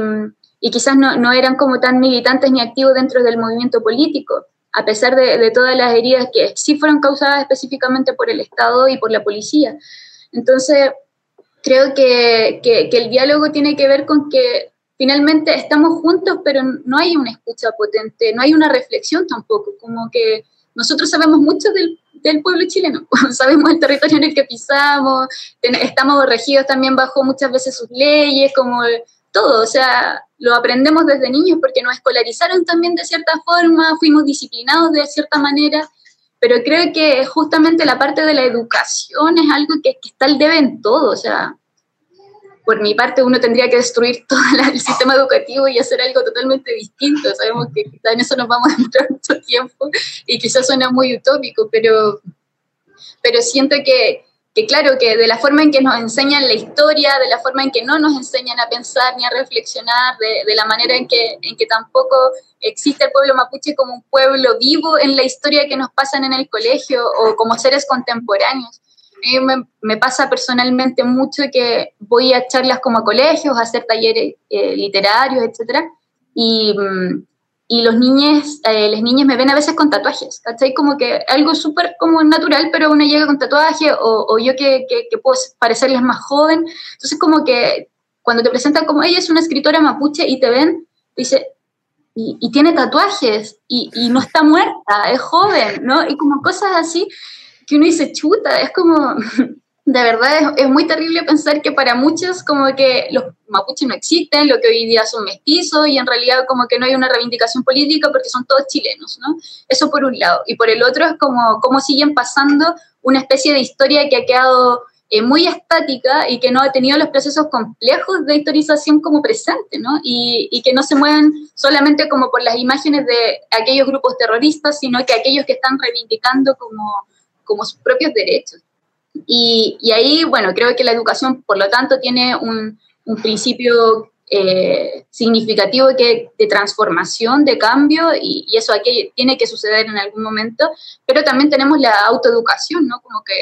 y quizás no, no, eran como tan militantes ni activos dentro del movimiento político, a pesar de, de todas las heridas que sí fueron causadas específicamente por el Estado y por la policía. Entonces, creo que, que, que el diálogo tiene que ver con que finalmente estamos juntos, pero no hay una escucha potente, no hay una reflexión tampoco, como que nosotros sabemos mucho del, del pueblo chileno, sabemos el territorio en el que pisamos, estamos regidos también bajo muchas veces sus leyes, como todo, o sea, lo aprendemos desde niños porque nos escolarizaron también de cierta forma, fuimos disciplinados de cierta manera, pero creo que justamente la parte de la educación es algo que, que está al debe en todo, o sea, por mi parte uno tendría que destruir todo el sistema educativo y hacer algo totalmente distinto. Sabemos que en eso nos vamos a demorar mucho tiempo y quizás suena muy utópico, pero, pero siento que, que, claro, que de la forma en que nos enseñan la historia, de la forma en que no nos enseñan a pensar ni a reflexionar, de, la manera en que, en que tampoco existe el pueblo mapuche como un pueblo vivo en la historia que nos pasan en el colegio o como seres contemporáneos me, pasa personalmente mucho que voy a charlas como colegios, a hacer talleres eh, literarios, etc. Y, mm, y los niños, eh, las niñas me ven a veces con tatuajes, ¿cachai? Como que algo súper como natural, pero una llega con tatuaje o, o yo que, que, que, puedo parecerles más joven. Entonces como que cuando te presentan como ella es una escritora mapuche y te ven, dice, y, y, tiene tatuajes y, y, no está muerta, es joven, ¿no? Y como cosas así que uno dice, chuta, es como, de verdad es, muy terrible pensar que para muchos como que los mapuches no existen, lo que hoy día son mestizos y en realidad como que no hay una reivindicación política porque son todos chilenos, ¿no? Eso por un lado. Y por el otro es como cómo siguen pasando una especie de historia que ha quedado eh, muy estática y que no ha tenido los procesos complejos de historización como presente, ¿no? Y, y, que no se mueven solamente como por las imágenes de aquellos grupos terroristas, sino que aquellos que están reivindicando como como sus propios derechos. Y, y, ahí, bueno, creo que la educación, por lo tanto, tiene un, un principio eh, significativo que, de transformación, de cambio, y, y, eso aquí tiene que suceder en algún momento, pero también tenemos la autoeducación, ¿no? Como que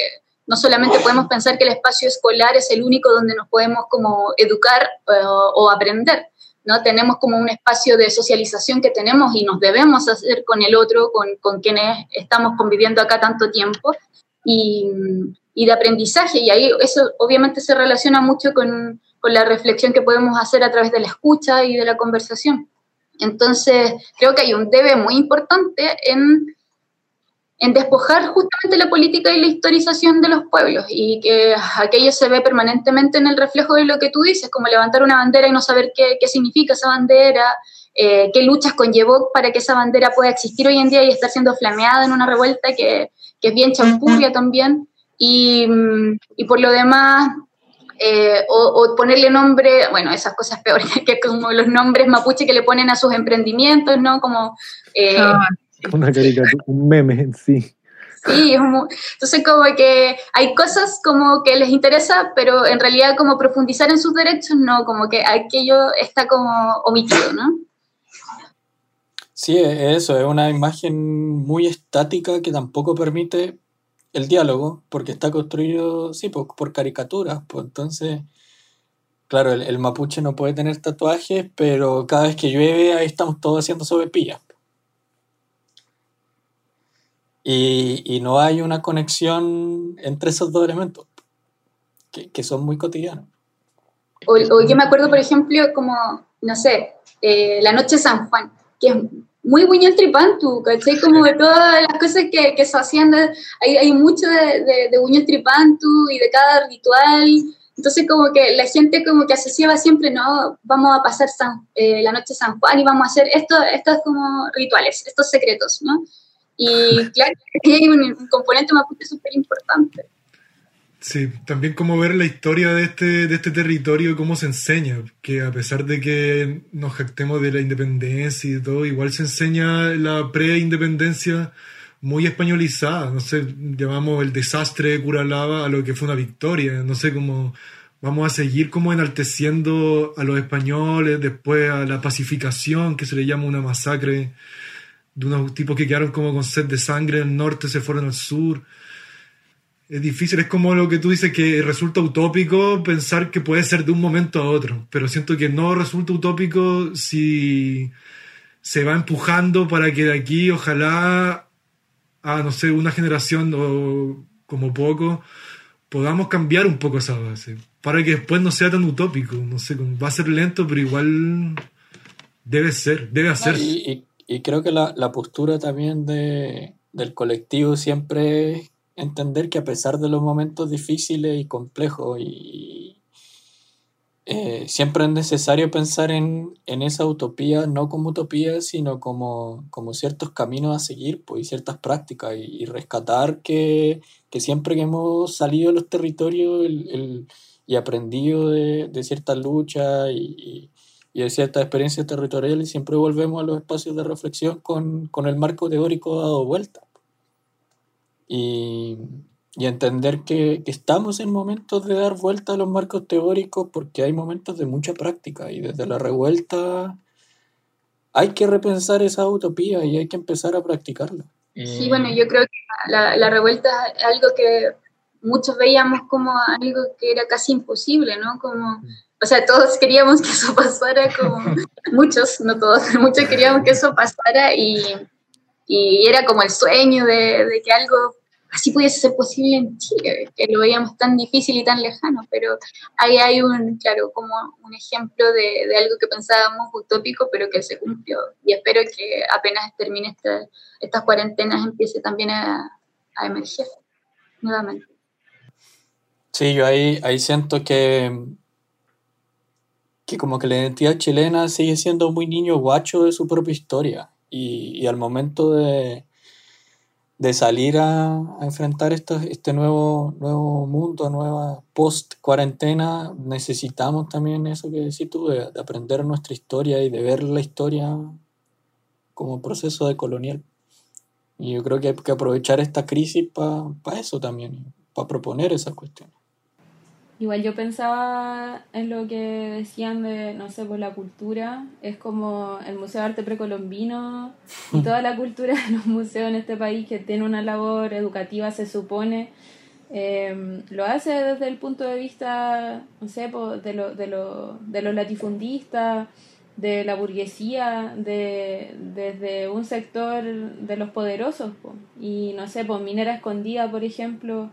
no solamente podemos pensar que el espacio escolar es el único donde nos podemos como educar eh, o aprender, ¿no? Tenemos como un espacio de socialización que tenemos y nos debemos hacer con el otro, con, con quienes estamos conviviendo acá tanto tiempo, y, y, de aprendizaje, y ahí eso obviamente se relaciona mucho con, con la reflexión que podemos hacer a través de la escucha y de la conversación. Entonces, creo que hay un debe muy importante en en despojar justamente la política y la historización de los pueblos y que aquello se ve permanentemente en el reflejo de lo que tú dices, como levantar una bandera y no saber qué, qué significa esa bandera, eh, qué luchas conllevó para que esa bandera pueda existir hoy en día y estar siendo flameada en una revuelta que, que es bien champurria también. Y, y, por lo demás, eh, o, o, ponerle nombre, bueno, esas cosas peores, que como los nombres mapuche que le ponen a sus emprendimientos, ¿no? Como... Eh, ah una caricatura, un meme en sí. Sí, entonces como que hay cosas como que les interesa, pero en realidad como profundizar en sus derechos, no, como que aquello está como omitido, ¿no? Sí, eso, es una imagen muy estática que tampoco permite el diálogo, porque está construido, sí, por, por caricaturas, pues entonces, claro, el, el, mapuche no puede tener tatuajes, pero cada vez que llueve ahí estamos todos haciendo sobrepillas. Y, y, no hay una conexión entre esos dos elementos, que, que son muy cotidianos. O, o, yo me acuerdo, por ejemplo, como, no sé, eh, la noche de San Juan, que es muy Buñuel Tripantu, ¿cachai? Como de todas las cosas que, que se hacían, de, hay, hay mucho de, de, de Buñuel Tripantu y de cada ritual. Entonces, como que la gente como que asociaba siempre, no, vamos a pasar San, eh, la noche de San Juan y vamos a hacer esto, estos como rituales, estos secretos, ¿no? Y claro, hay un, componente mapuche súper importante. Sí, también como ver la historia de este, de este territorio, cómo se enseña, que a pesar de que nos jactemos de la independencia y todo, igual se enseña la pre-independencia muy españolizada, no sé, llamamos el desastre de Curalaba a lo que fue una victoria, no sé cómo vamos a seguir como enalteciendo a los españoles, después a la pacificación, que se le llama una masacre de unos tipos que quedaron como con sed de sangre en el norte, se fueron al sur. Es difícil, es como lo que tú dices que resulta utópico pensar que puede ser de un momento a otro, pero siento que no resulta utópico si se va empujando para que de aquí ojalá a, no sé, una generación o como poco, podamos cambiar un poco esa base, para que después no sea tan utópico, no sé, va a ser lento, pero igual debe ser, debe hacerse. Y, y y creo que la, la postura también de, del colectivo siempre es entender que a pesar de los momentos difíciles y complejos, y, eh, siempre es necesario pensar en, en, esa utopía, no como utopía, sino como, como ciertos caminos a seguir pues, y ciertas prácticas, y, y rescatar que, que, siempre que hemos salido de los territorios el, el, y aprendido de, de ciertas luchas y, y hay ciertas experiencias territoriales y siempre volvemos a los espacios de reflexión con, con el marco teórico dado vuelta. Y, y entender que, que, estamos en momentos de dar vuelta a los marcos teóricos porque hay momentos de mucha práctica y desde la revuelta hay que repensar esa utopía y hay que empezar a practicarla. Sí, bueno, yo creo que la, la revuelta es algo que muchos veíamos como algo que era casi imposible, ¿no? Como o sea, todos queríamos que eso pasara, como muchos, no todos, muchos queríamos que eso pasara y, y era como el sueño de, de, que algo así pudiese ser posible en Chile, que lo veíamos tan difícil y tan lejano, pero ahí hay un, claro, como un ejemplo de, algo que pensábamos utópico, pero que se cumplió. Y espero que apenas termine esta, estas cuarentenas empiece también a, a emerger nuevamente. Sí, yo ahí, ahí siento que que como que la identidad chilena sigue siendo muy niño guacho de su propia historia y al momento de, de salir a, a enfrentar esto, este nuevo, nuevo mundo, nueva post-cuarentena, necesitamos también eso que decís tú, de, de, aprender nuestra historia y de ver la historia como proceso de colonial. Y yo creo que hay que aprovechar esta crisis para pa eso también, para proponer esas cuestiones. Igual yo pensaba en lo que decían de, no sé, por la cultura, es como el Museo de Arte Precolombino y toda la cultura de los museos en este país que tiene una labor educativa, se supone, eh, lo hace desde el punto de vista, no sé, de, lo, de, lo, de los latifundistas, de la burguesía, de, desde un sector de los poderosos. Y no sé, pues Minera Escondida, por ejemplo,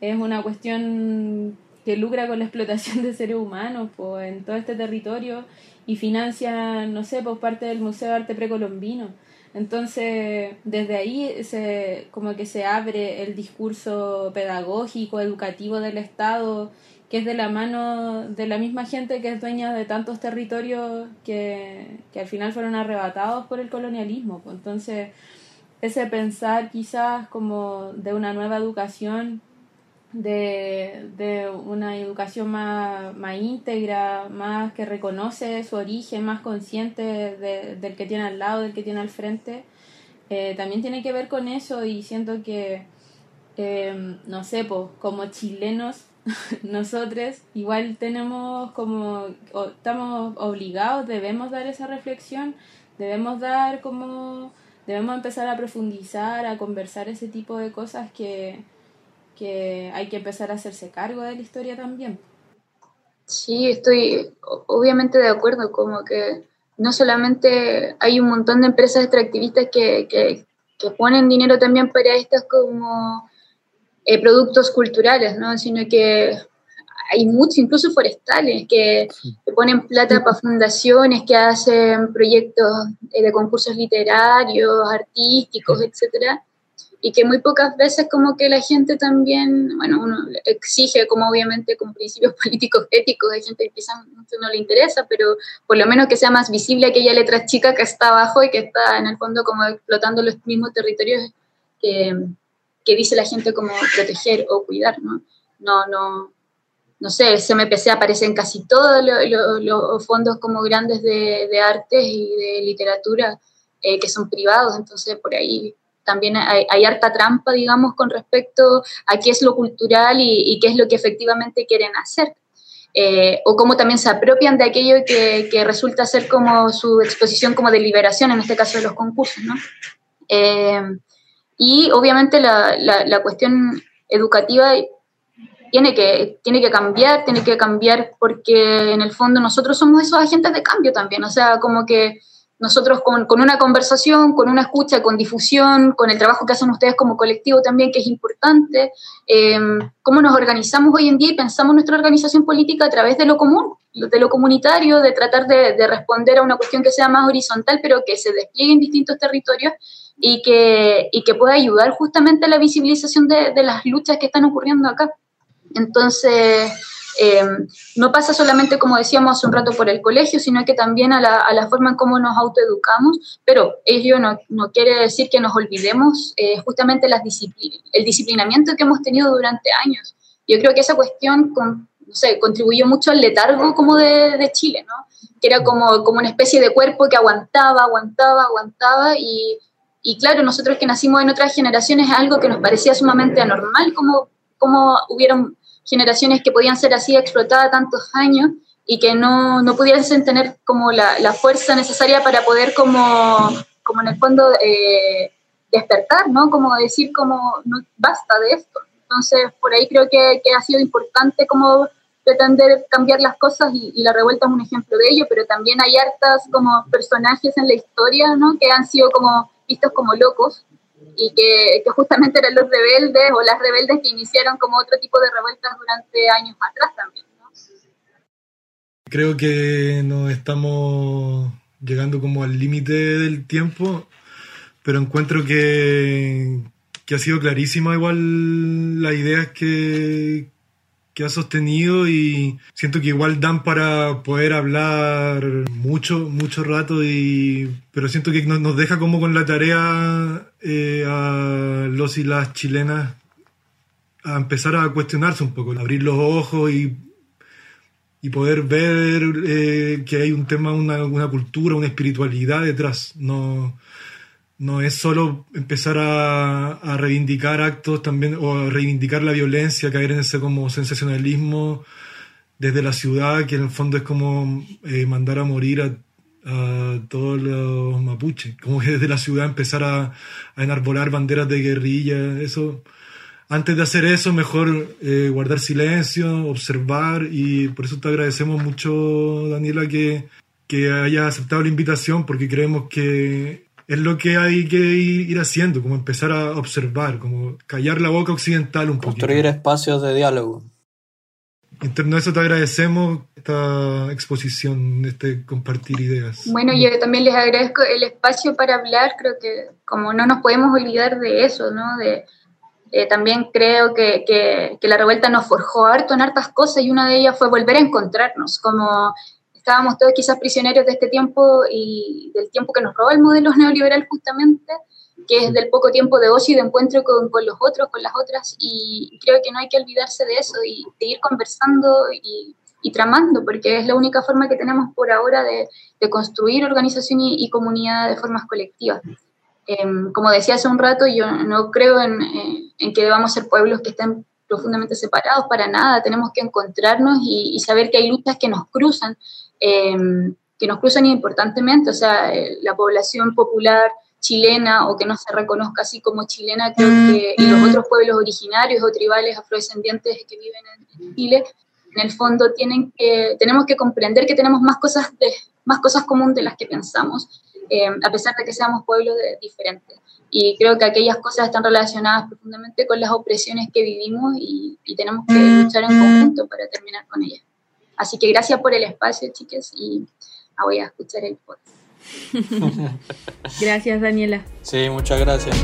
es una cuestión que lucra con la explotación de seres humanos pues, en todo este territorio y financia, no sé, por parte del Museo de Arte Precolombino. Entonces, desde ahí se, como que se abre el discurso pedagógico, educativo del Estado, que es de la mano de la misma gente que es dueña de tantos territorios que, que al final fueron arrebatados por el colonialismo. Entonces, ese pensar quizás como de una nueva educación de, una educación más, más, íntegra, más que reconoce su origen, más consciente del que tiene al lado, del que tiene al frente, eh, también tiene que ver con eso y siento que, eh, no sé, pues, como chilenos, nosotros igual tenemos como, estamos obligados, debemos dar esa reflexión, debemos dar como, debemos empezar a profundizar, a conversar ese tipo de cosas que que hay que empezar a hacerse cargo de la historia también. Sí, estoy obviamente de acuerdo, como que no solamente hay un montón de empresas extractivistas que, que, ponen dinero también para estos como eh, productos culturales, ¿no? sino que hay muchos, incluso forestales, que, ponen plata para fundaciones, que hacen proyectos eh, de concursos literarios, artísticos, etcétera, y que muy pocas veces como que la gente también, bueno, uno exige como obviamente con principios políticos éticos, hay gente que quizás no le interesa, pero por lo menos que sea más visible aquella letra chica que está abajo y que está en el fondo como explotando los mismos territorios que, que dice la gente como proteger o cuidar, ¿no? No, no, no sé, el CMPC aparece en casi todos los fondos como grandes de, de artes y de literatura eh, que son privados, entonces por ahí también hay, harta trampa, digamos, con respecto a qué es lo cultural y, qué es lo que efectivamente quieren hacer. Eh, o cómo también se apropian de aquello que, resulta ser como su exposición como de liberación, en este caso de los concursos, ¿no? Eh, y obviamente la, la, cuestión educativa tiene que, tiene que cambiar, tiene que cambiar porque en el fondo nosotros somos esos agentes de cambio también, o sea, como que nosotros con, con, una conversación, con una escucha, con difusión, con el trabajo que hacen ustedes como colectivo también, que es importante, em, cómo nos organizamos hoy en día y pensamos nuestra organización política a través de lo común, de lo comunitario, de tratar de, de responder a una cuestión que sea más horizontal, pero que se despliegue en distintos territorios y que, y que pueda ayudar justamente a la visibilización de, de las luchas que están ocurriendo acá. Entonces, eh, no pasa solamente, como decíamos hace un rato, por el colegio, sino que también a la, forma en cómo nos autoeducamos, pero ello no, no quiere decir que nos olvidemos eh, justamente las el disciplinamiento que hemos tenido durante años. Yo creo que esa cuestión no sé, contribuyó mucho al letargo como de, de Chile, ¿no? que era como, como una especie de cuerpo que aguantaba, aguantaba, aguantaba y, y claro, nosotros que nacimos en otras generaciones es algo que nos parecía sumamente anormal, como, como hubieron generaciones que podían ser así explotadas tantos años y que no, no pudiesen tener como la, la, fuerza necesaria para poder como, como en el fondo eh, despertar, ¿no? Como decir como no, basta de esto. Entonces, por ahí creo que, ha sido importante como pretender cambiar las cosas y, y, la revuelta es un ejemplo de ello, pero también hay hartas como personajes en la historia, ¿no? Que han sido como vistos como locos y que, justamente eran los rebeldes o las rebeldes que iniciaron como otro tipo de revueltas durante años atrás también. Creo que nos estamos llegando como al límite del tiempo, pero encuentro que, que ha sido clarísima igual las ideas que, sostenido y siento que igual dan para poder hablar mucho, mucho rato, y, pero siento que nos, deja como con la tarea eh, a los y las chilenas a empezar a cuestionarse un poco, abrir los ojos y, y poder ver eh, que hay un tema, una, una, cultura, una espiritualidad detrás. No, no es solo empezar a, a, reivindicar actos también o a reivindicar la violencia, caer en ese como sensacionalismo desde la ciudad, que en el fondo es como eh, mandar a morir a, a, todos los mapuches, como que desde la ciudad empezar a, a, enarbolar banderas de guerrilla, eso. Antes de hacer eso, mejor eh, guardar silencio, observar y por eso te agradecemos mucho, Daniela, que, que haya aceptado la invitación, porque creemos que es lo que hay que ir haciendo, como empezar a observar, como callar la boca occidental un poco. Construir espacios de diálogo. En torno a eso te agradecemos esta exposición, este compartir ideas. Bueno, yo también les agradezco el espacio para hablar, creo que como no nos podemos olvidar de eso, ¿no? De, eh, también creo que, que, que, la revuelta nos forjó harto en hartas cosas y una de ellas fue volver a encontrarnos, como estábamos todos quizás prisioneros de este tiempo y del tiempo que nos robó el modelo neoliberal justamente, que es del poco tiempo de ocio y de encuentro con, con los otros, con las otras, y creo que no hay que olvidarse de eso y de ir conversando y, y tramando, porque es la única forma que tenemos por ahora de, de construir organización y, y, comunidad de formas colectivas. Eh, como decía hace un rato, yo no creo en, eh, en que debamos ser pueblos que estén profundamente separados, para nada, tenemos que encontrarnos y, y saber que hay luchas que nos cruzan eh, que nos cruzan importantemente, o sea, eh, la población popular chilena o que no se reconozca así como chilena, creo que, y los otros pueblos originarios o tribales afrodescendientes que viven en, Chile, en el fondo tienen que, tenemos que comprender que tenemos más cosas, de, más cosas comunes de las que pensamos, eh, a pesar de que seamos pueblos de, diferentes. Y creo que aquellas cosas están relacionadas profundamente con las opresiones que vivimos y, y tenemos que luchar en conjunto para terminar con ellas. Así que gracias por el espacio, chicas, y voy a escuchar el podcast. gracias, Daniela. Sí, muchas gracias.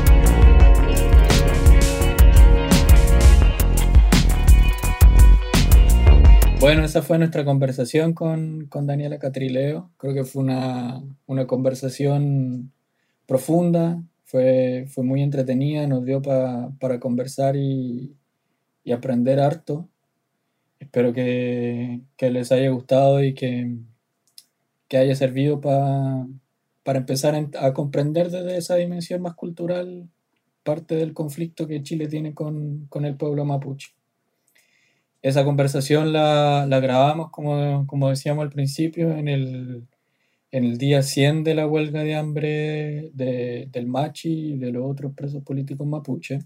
Bueno, esa fue nuestra conversación con, con Daniela Catrileo. Creo que fue una, una conversación profunda, fue, fue, muy entretenida, nos dio pa, para conversar y, y aprender harto. Espero que, que les haya gustado y que, que haya servido pa, para empezar a comprender desde esa dimensión más cultural parte del conflicto que Chile tiene con, con el pueblo mapuche. Esa conversación la, la grabamos, como, como, decíamos al principio, en el, en el día 100 de la huelga de hambre de, del Machi y de los otros presos políticos mapuche.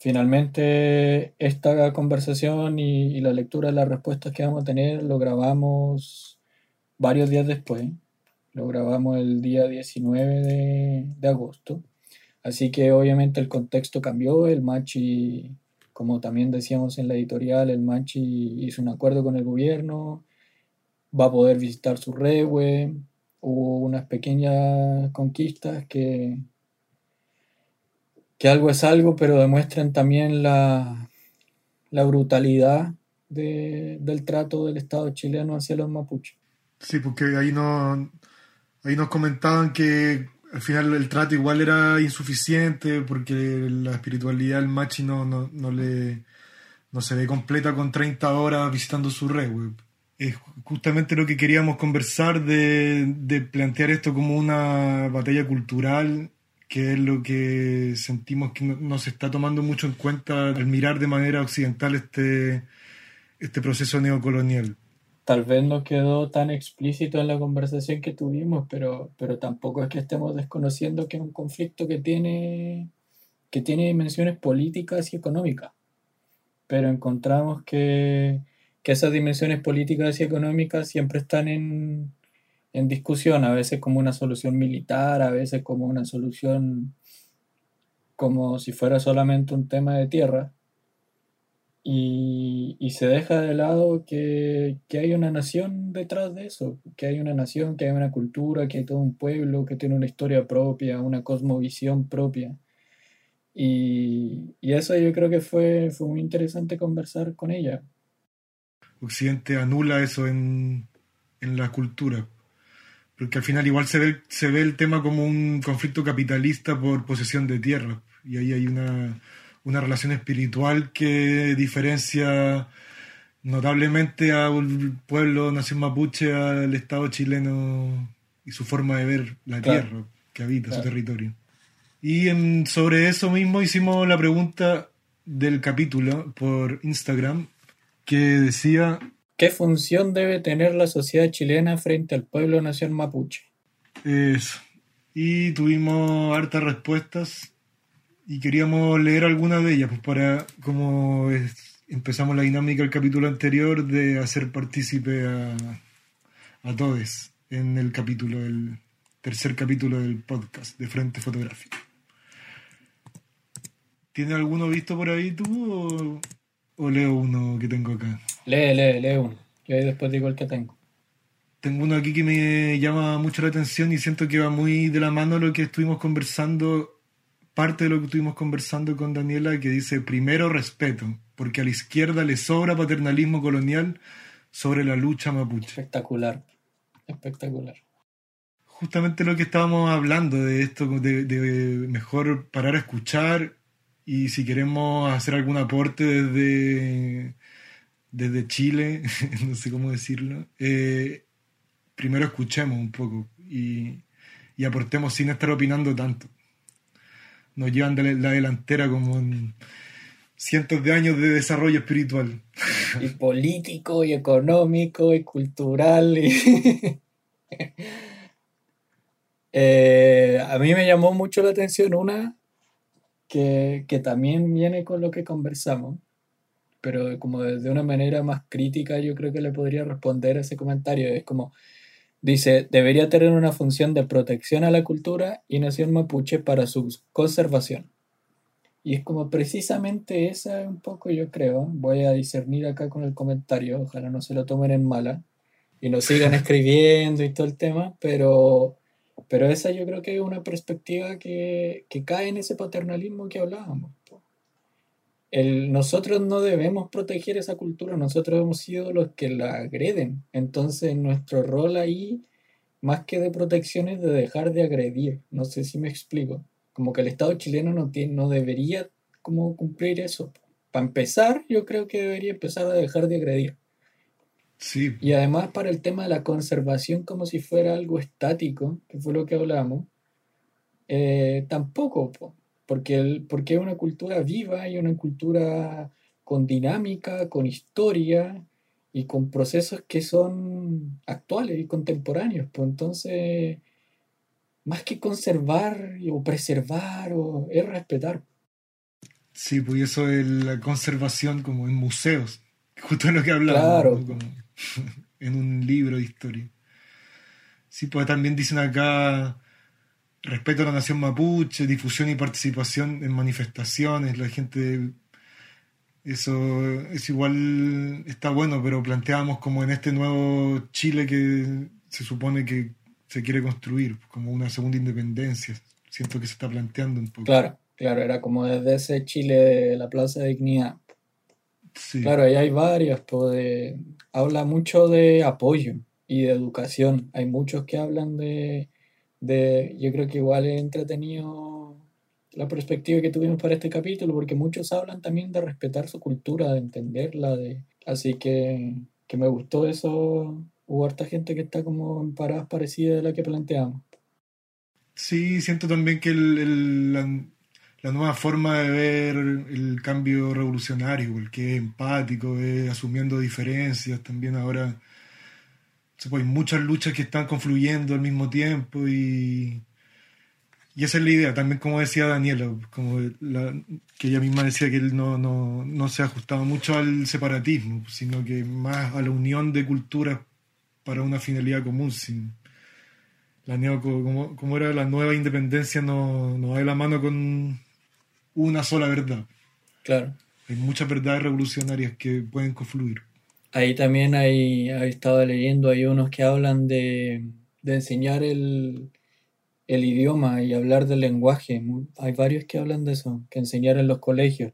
Finalmente, esta conversación y, la lectura de las respuestas que vamos a tener lo grabamos varios días después. Lo grabamos el día 19 de, de agosto. Así que obviamente el contexto cambió. El Machi, como también decíamos en la editorial, el Machi hizo un acuerdo con el gobierno, va a poder visitar su rewe. Hubo unas pequeñas conquistas que, que algo es algo, pero demuestran también la, la brutalidad de, del trato del Estado chileno hacia los mapuches. Sí, porque ahí, no, ahí nos comentaban que al final el trato igual era insuficiente porque la espiritualidad del machi no, no, no, le, no se ve completa con 30 horas visitando su red. Es justamente lo que queríamos conversar de, de plantear esto como una batalla cultural que es lo que sentimos que no, se está tomando mucho en cuenta al mirar de manera occidental este, este proceso neocolonial. Tal vez no quedó tan explícito en la conversación que tuvimos, pero, pero tampoco es que estemos desconociendo que es un conflicto que tiene, que tiene dimensiones políticas y económicas. Pero encontramos que, que esas dimensiones políticas y económicas siempre están en, en discusión, a veces como una solución militar, a veces como una solución como si fuera solamente un tema de tierra. Y, y se deja de lado que, que, hay una nación detrás de eso, que hay una nación, que hay una cultura, que hay todo un pueblo, que tiene una historia propia, una cosmovisión propia. Y, y eso yo creo que fue, fue muy interesante conversar con ella. Occidente anula eso en, en la cultura porque al final igual se ve, se ve el tema como un conflicto capitalista por posesión de tierra, y ahí hay una, una relación espiritual que diferencia notablemente al pueblo nación mapuche al Estado chileno y su forma de ver la claro. tierra. que habita su territorio. Y en- sobre eso mismo hicimos la pregunta del capítulo por Instagram que decía, ¿Qué función debe tener la sociedad chilena frente al pueblo nación mapuche? Eso. Y tuvimos hartas respuestas y queríamos leer algunas de ellas, pues para, como empezamos la dinámica del capítulo anterior, de hacer partícipe a, a todos en el capítulo, el tercer capítulo del podcast de Frente Fotográfico. ¿Tiene alguno visto por ahí tú o leo uno que tengo acá? Lee, lee, lee uno. Yo ahí después digo el que tengo. Tengo uno aquí que me llama mucho la atención y siento que va muy de la mano lo que estuvimos conversando, parte de lo que estuvimos conversando con Daniela, que dice, primero respeto, porque a la izquierda le sobra paternalismo colonial sobre la lucha mapuche. Espectacular. Espectacular. Justamente lo que estábamos hablando de esto, de, de mejor parar a escuchar y si queremos hacer algún aporte desde, desde Chile, no sé cómo decirlo, eh, primero escuchemos un poco y, y aportemos sin estar opinando tanto. Nos llevan de la delantera como en cientos de años de desarrollo espiritual. Y político, y económico, y cultural. Eh, a mí me llamó mucho la atención una que, que también viene con lo que conversamos, pero como de una manera más crítica yo creo que le podría responder a ese comentario. Es como, dice, debería tener una función de protección a la cultura y nación mapuche para su conservación. Y es como precisamente esa un poco yo creo, voy a discernir acá con el comentario, ojalá no se lo tomen en mala y nos sigan escribiendo y todo el tema, pero, pero esa yo creo que es una perspectiva que, que cae en ese paternalismo que hablábamos. El, nosotros no debemos proteger esa cultura, nosotros hemos sido los que la agreden, entonces nuestro rol ahí, más que de protección, es de dejar de agredir, no sé si me explico. Como que el Estado chileno no, tiene, no debería como cumplir eso. Para empezar, yo creo que debería empezar a dejar de agredir. Sí, Y además para el tema de la conservación como si fuera algo estático, que fue lo que hablamos, eh, tampoco, po, porque, el, porque es una cultura viva y una cultura con dinámica, con historia y con procesos que son actuales y contemporáneos. Pues entonces, más que conservar o preservar, o, es respetar. sí, pues eso es la conservación como en museos, justo lo que hablamos, Claro. ¿no? Como en un libro de historia. Sí, pues también dicen acá respeto a la nación mapuche, difusión y participación en manifestaciones, la gente eso es igual está bueno, pero planteamos como en este nuevo Chile que se supone que se quiere construir, como una segunda independencia. Siento que se está planteando un poco. Claro, claro, era como desde ese Chile de la Plaza de Dignidad. Sí. Claro, ahí hay varias, de- habla mucho de apoyo y de educación. Hay muchos que hablan de, de, yo creo que igual es entretenido la perspectiva que tuvimos para este capítulo, porque muchos hablan también de respetar su cultura, de entenderla, de, así que, que me gustó eso. Hubo harta gente que está como en paradas parecidas a la que planteamos. Sí, siento también que el- el- la, la nueva forma de ver el cambio revolucionario, el que es empático, es asumiendo diferencias, también ahora hay muchas luchas que están confluyendo al mismo tiempo y, y esa es la idea, también como decía Daniela, como la- que ella misma decía que él no, no, no se ajustaba mucho al separatismo, sino que más a la unión de culturas para una finalidad común, sin, la neo, como, como era la nueva independencia, no, no va de la mano con una sola verdad. Claro. Hay muchas verdades revolucionarias que pueden confluir. Ahí también hay, he estado leyendo, hay unos que hablan de, de enseñar el, el idioma y hablar del lenguaje. Hay varios que hablan de eso, que enseñar en los colegios.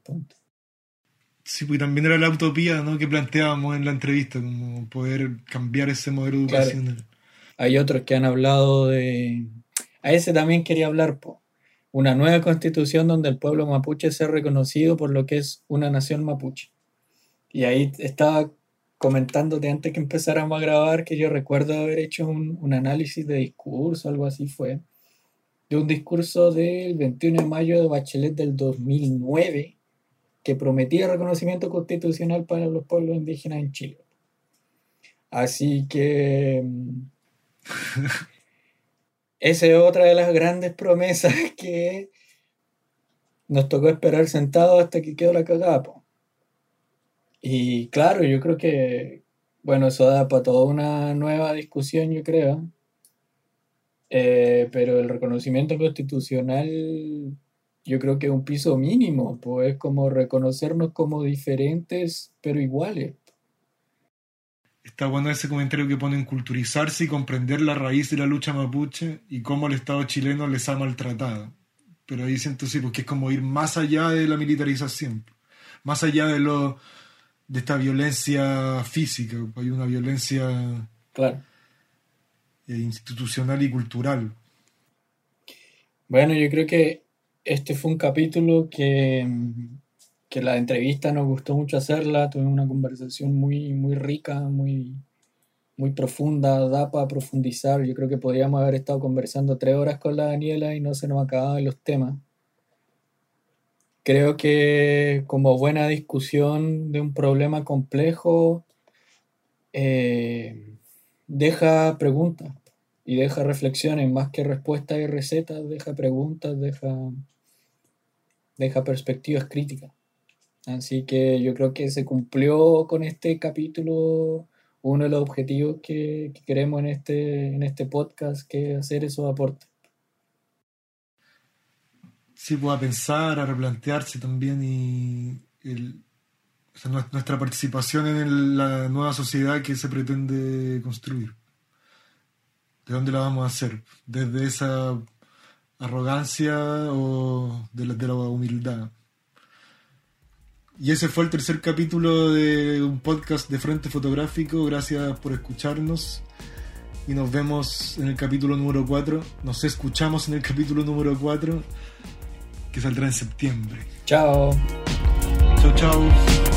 Sí, pues también era la utopía ¿no? que planteábamos en la entrevista, como poder cambiar ese modelo Claro. educacional. Hay otros que han hablado de... A ese también quería hablar, po. Una nueva constitución donde el pueblo mapuche sea reconocido por lo que es una nación mapuche. Y ahí estaba comentándote antes que empezáramos a grabar que yo recuerdo haber hecho un, un análisis de discurso, algo así fue, de un discurso del 21 de mayo de Bachelet del 2009 que prometía reconocimiento constitucional para los pueblos indígenas en Chile. Así que mm, esa es otra de las grandes promesas que nos tocó esperar sentados hasta que quedó la cagada. Y claro, yo creo que, bueno, eso da para toda una nueva discusión, yo creo. Eh, pero el reconocimiento constitucional yo creo que es un piso mínimo, pues es como reconocernos como diferentes pero iguales. Está bueno ese comentario que ponen culturizarse y comprender la raíz de la lucha mapuche y cómo el Estado chileno les ha maltratado. Pero ahí siento sí, porque es como ir más allá de la militarización, más allá de lo de esta violencia física, hay una violencia claro. Eh, institucional y cultural. Bueno, yo creo que este fue un capítulo que, que la entrevista nos gustó mucho hacerla, tuvimos una conversación muy, muy rica, muy, muy profunda, da para profundizar. Yo creo que podríamos haber estado conversando tres horas con la Daniela y no se nos acababan los temas. Creo que como buena discusión de un problema complejo, eh, deja preguntas y deja reflexiones, más que respuestas y recetas, deja preguntas, deja, deja perspectivas críticas. Así que yo creo que se cumplió con este capítulo uno de los objetivos que, queremos en este, en este podcast, que hacer esos aportes. Sí, pues a pensar, a replantearse también y nuestra participación en la nueva sociedad que se pretende construir. ¿De dónde la vamos a hacer? ¿Desde esa arrogancia o de la, de la humildad? Y ese fue el tercer capítulo de un podcast de Frente Fotográfico. Gracias por escucharnos. Y nos vemos en el capítulo número 4. Nos escuchamos en el capítulo número 4, que saldrá en septiembre. Chao. Chao, chao.